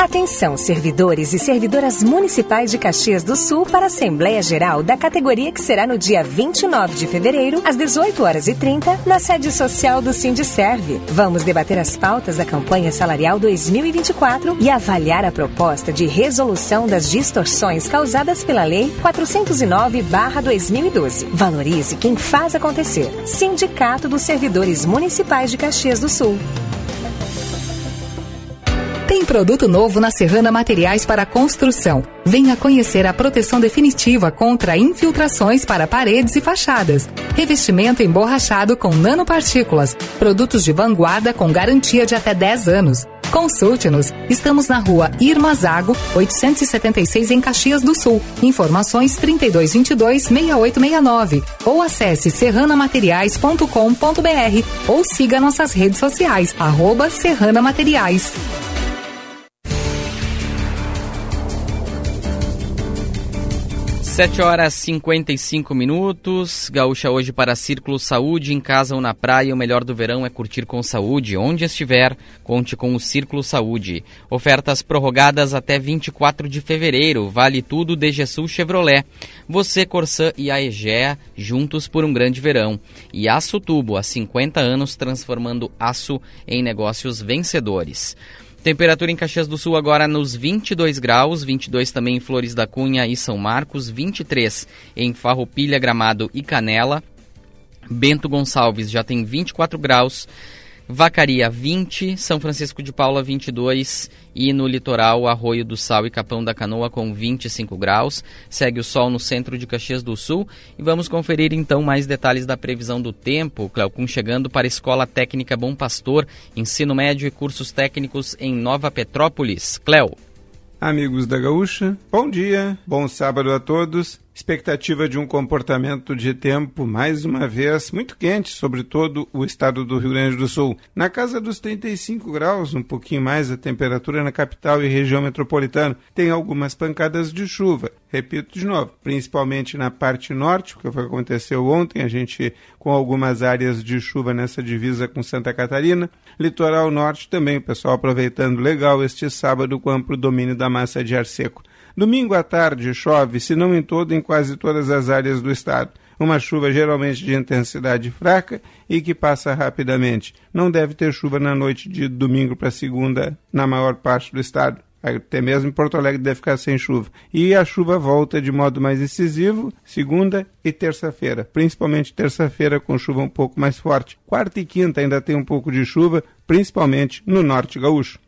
Atenção, servidores e servidoras municipais de Caxias do Sul para a Assembleia Geral da categoria que será no dia 29 de fevereiro, às 18 horas e 30, na sede social do Sindicerve. Vamos debater as pautas da campanha salarial 2024 e avaliar a proposta de resolução das distorções causadas pela Lei 409/2012. Valorize quem faz acontecer. Sindicato dos Servidores Municipais de Caxias do Sul. Tem produto novo na Serrana Materiais para Construção. Venha conhecer a proteção definitiva contra infiltrações para paredes e fachadas. Revestimento emborrachado com nanopartículas. Produtos de vanguarda com garantia de até 10 anos. Consulte-nos. Estamos na rua Irma Zago, 876 em Caxias do Sul. Informações 3222-6869. Ou acesse serranamateriais.com.br ou siga nossas redes sociais, arroba Serrana Materiais. 7 horas 55 minutos. Gaúcha hoje para Círculo Saúde, em casa ou na praia. O melhor do verão é curtir com saúde. Onde estiver, conte com o Círculo Saúde. Ofertas prorrogadas até 24 de fevereiro. Vale tudo de Sul Chevrolet. Você, Corsã e a Egea, juntos por um grande verão. E Aço Tubo, há 50 anos transformando aço em negócios vencedores. Temperatura em Caxias do Sul agora nos 22 graus, 22 também em Flores da Cunha e São Marcos, 23 em Farroupilha, Gramado e Canela. Bento Gonçalves já tem 24 graus. Vacaria 20, São Francisco de Paula 22 e no litoral Arroio do Sal e Capão da Canoa com 25 graus. Segue o sol no centro de Caxias do Sul e vamos conferir então mais detalhes da previsão do tempo. Cleocum chegando para a Escola Técnica Bom Pastor, ensino médio e cursos técnicos em Nova Petrópolis. Cleo. Amigos da Gaúcha, bom dia, bom sábado a todos. Expectativa de um comportamento de tempo, mais uma vez, muito quente, sobre todo o estado do Rio Grande do Sul. Na casa dos 35 graus, um pouquinho mais a temperatura na capital e região metropolitana. Tem algumas pancadas de chuva. Repito de novo, principalmente na parte norte, o que aconteceu ontem, a gente com algumas áreas de chuva nessa divisa com Santa Catarina. Litoral norte também, o pessoal aproveitando legal este sábado com amplo domínio da massa de ar seco. Domingo à tarde chove, se não em todo, em quase todas as áreas do estado. Uma chuva geralmente de intensidade fraca e que passa rapidamente. Não deve ter chuva na noite de domingo para segunda na maior parte do estado. Até mesmo em Porto Alegre deve ficar sem chuva. E a chuva volta de modo mais incisivo segunda e terça-feira, principalmente terça-feira com chuva um pouco mais forte. Quarta e quinta ainda tem um pouco de chuva, principalmente no norte gaúcho.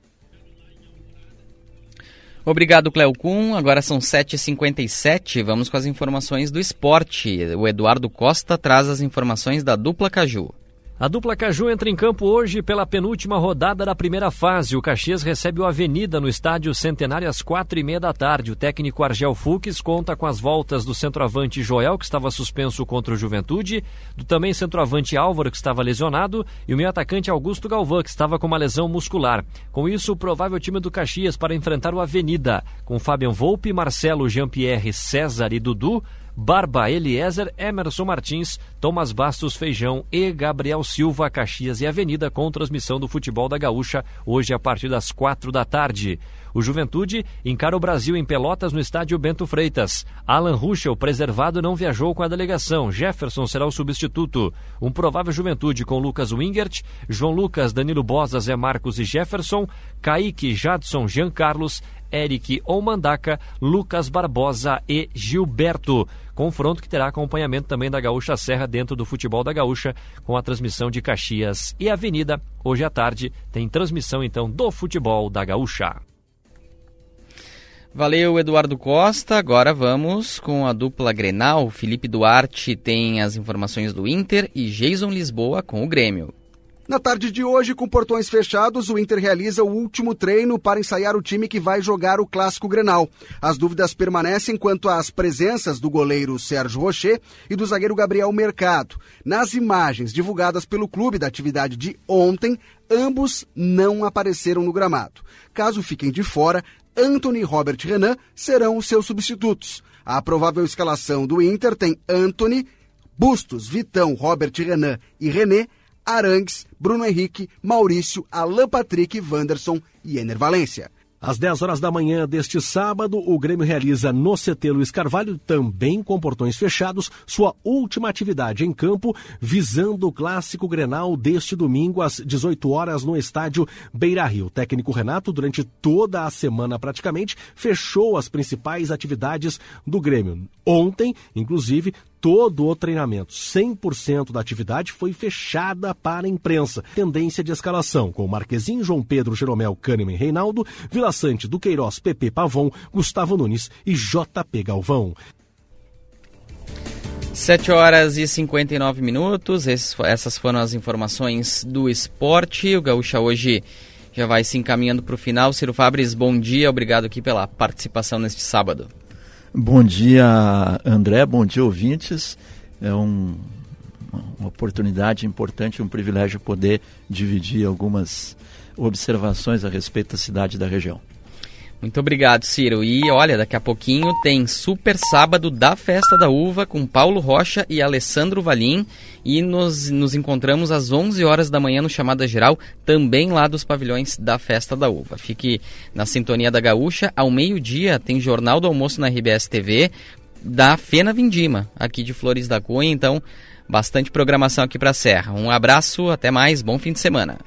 Obrigado, Cleo Kuhn. Agora são 7h57. Vamos com as informações do esporte. O Eduardo Costa traz as informações da dupla Caju. A dupla Caju entra em campo hoje pela penúltima rodada da primeira fase. O Caxias recebe o Avenida no estádio Centenário às quatro e meia da tarde. O técnico Argel Fux conta com as voltas do centroavante Joel, que estava suspenso contra o Juventude, do também centroavante Álvaro, que estava lesionado, e o meio atacante Augusto Galvão, que estava com uma lesão muscular. Com isso, o provável time do Caxias para enfrentar o Avenida, com Fabian Volpe, Marcelo, Jean-Pierre, César e Dudu, Barba Eliezer, Emerson Martins, Thomas Bastos Feijão e Gabriel Silva, Caxias e Avenida com transmissão do futebol da Gaúcha, hoje a partir das quatro da tarde. O Juventude encara o Brasil em Pelotas no estádio Bento Freitas. Alan Ruschel, preservado, não viajou com a delegação. Jefferson será o substituto. Um provável Juventude com Lucas Wingert, João Lucas, Danilo Bosa, Zé Marcos e Jefferson, Kaique, Jadson, Jean Carlos, Eric Omandaca, Lucas Barbosa e Gilberto. Confronto que terá acompanhamento também da Gaúcha Serra dentro do futebol da Gaúcha, com a transmissão de Caxias e Avenida. Hoje à tarde tem transmissão então do futebol da Gaúcha. Valeu, Eduardo Costa. Agora vamos com a dupla Grenal. Felipe Duarte tem as informações do Inter e Jason Lisboa com o Grêmio. Na tarde de hoje, com portões fechados, o Inter realiza o último treino para ensaiar o time que vai jogar o Clássico Grenal. As dúvidas permanecem quanto às presenças do goleiro Sérgio Rocher e do zagueiro Gabriel Mercado. Nas imagens divulgadas pelo clube da atividade de ontem, ambos não apareceram no gramado. Caso fiquem de fora, Anthony e Robert Renan serão os seus substitutos. A provável escalação do Inter tem Anthony, Bustos, Vitão, Robert Renan e René, Arangues, Bruno Henrique, Maurício, Alan Patrick, Wanderson e Ener Valência. Às 10 horas da manhã deste sábado, o Grêmio realiza no CT Luiz Carvalho, também com portões fechados, sua última atividade em campo, visando o clássico Grenal deste domingo às 18 horas no estádio Beira Rio. O técnico Renato, durante toda a semana praticamente, fechou as principais atividades do Grêmio. Ontem, inclusive, todo o treinamento, 100% da atividade foi fechada para a imprensa. Tendência de escalação com Marquezinho, João Pedro, Jeromel, Kahneman, Reinaldo, Vila Sante, Duqueiroz, PP Pavon, Gustavo Nunes e JP Galvão. 7 horas e 59 minutos, essas foram as informações do esporte. O Gaúcha hoje já vai se encaminhando para o final. Ciro Fabres, bom dia, obrigado aqui pela participação neste sábado. Bom dia, André. Bom dia, ouvintes. É um, uma oportunidade importante, um privilégio poder dividir algumas observações a respeito da cidade e da região. Muito obrigado, Ciro. E olha, daqui a pouquinho tem Super Sábado da Festa da Uva com Paulo Rocha e Alessandro Valim. E nos, nos encontramos às 11 horas da manhã no Chamada Geral, também lá dos pavilhões da Festa da Uva. Fique na sintonia da Gaúcha. Ao meio-dia tem Jornal do Almoço na RBS TV da Fena Vindima, aqui de Flores da Cunha. Então, bastante programação aqui para a Serra. Um abraço, até mais, bom fim de semana.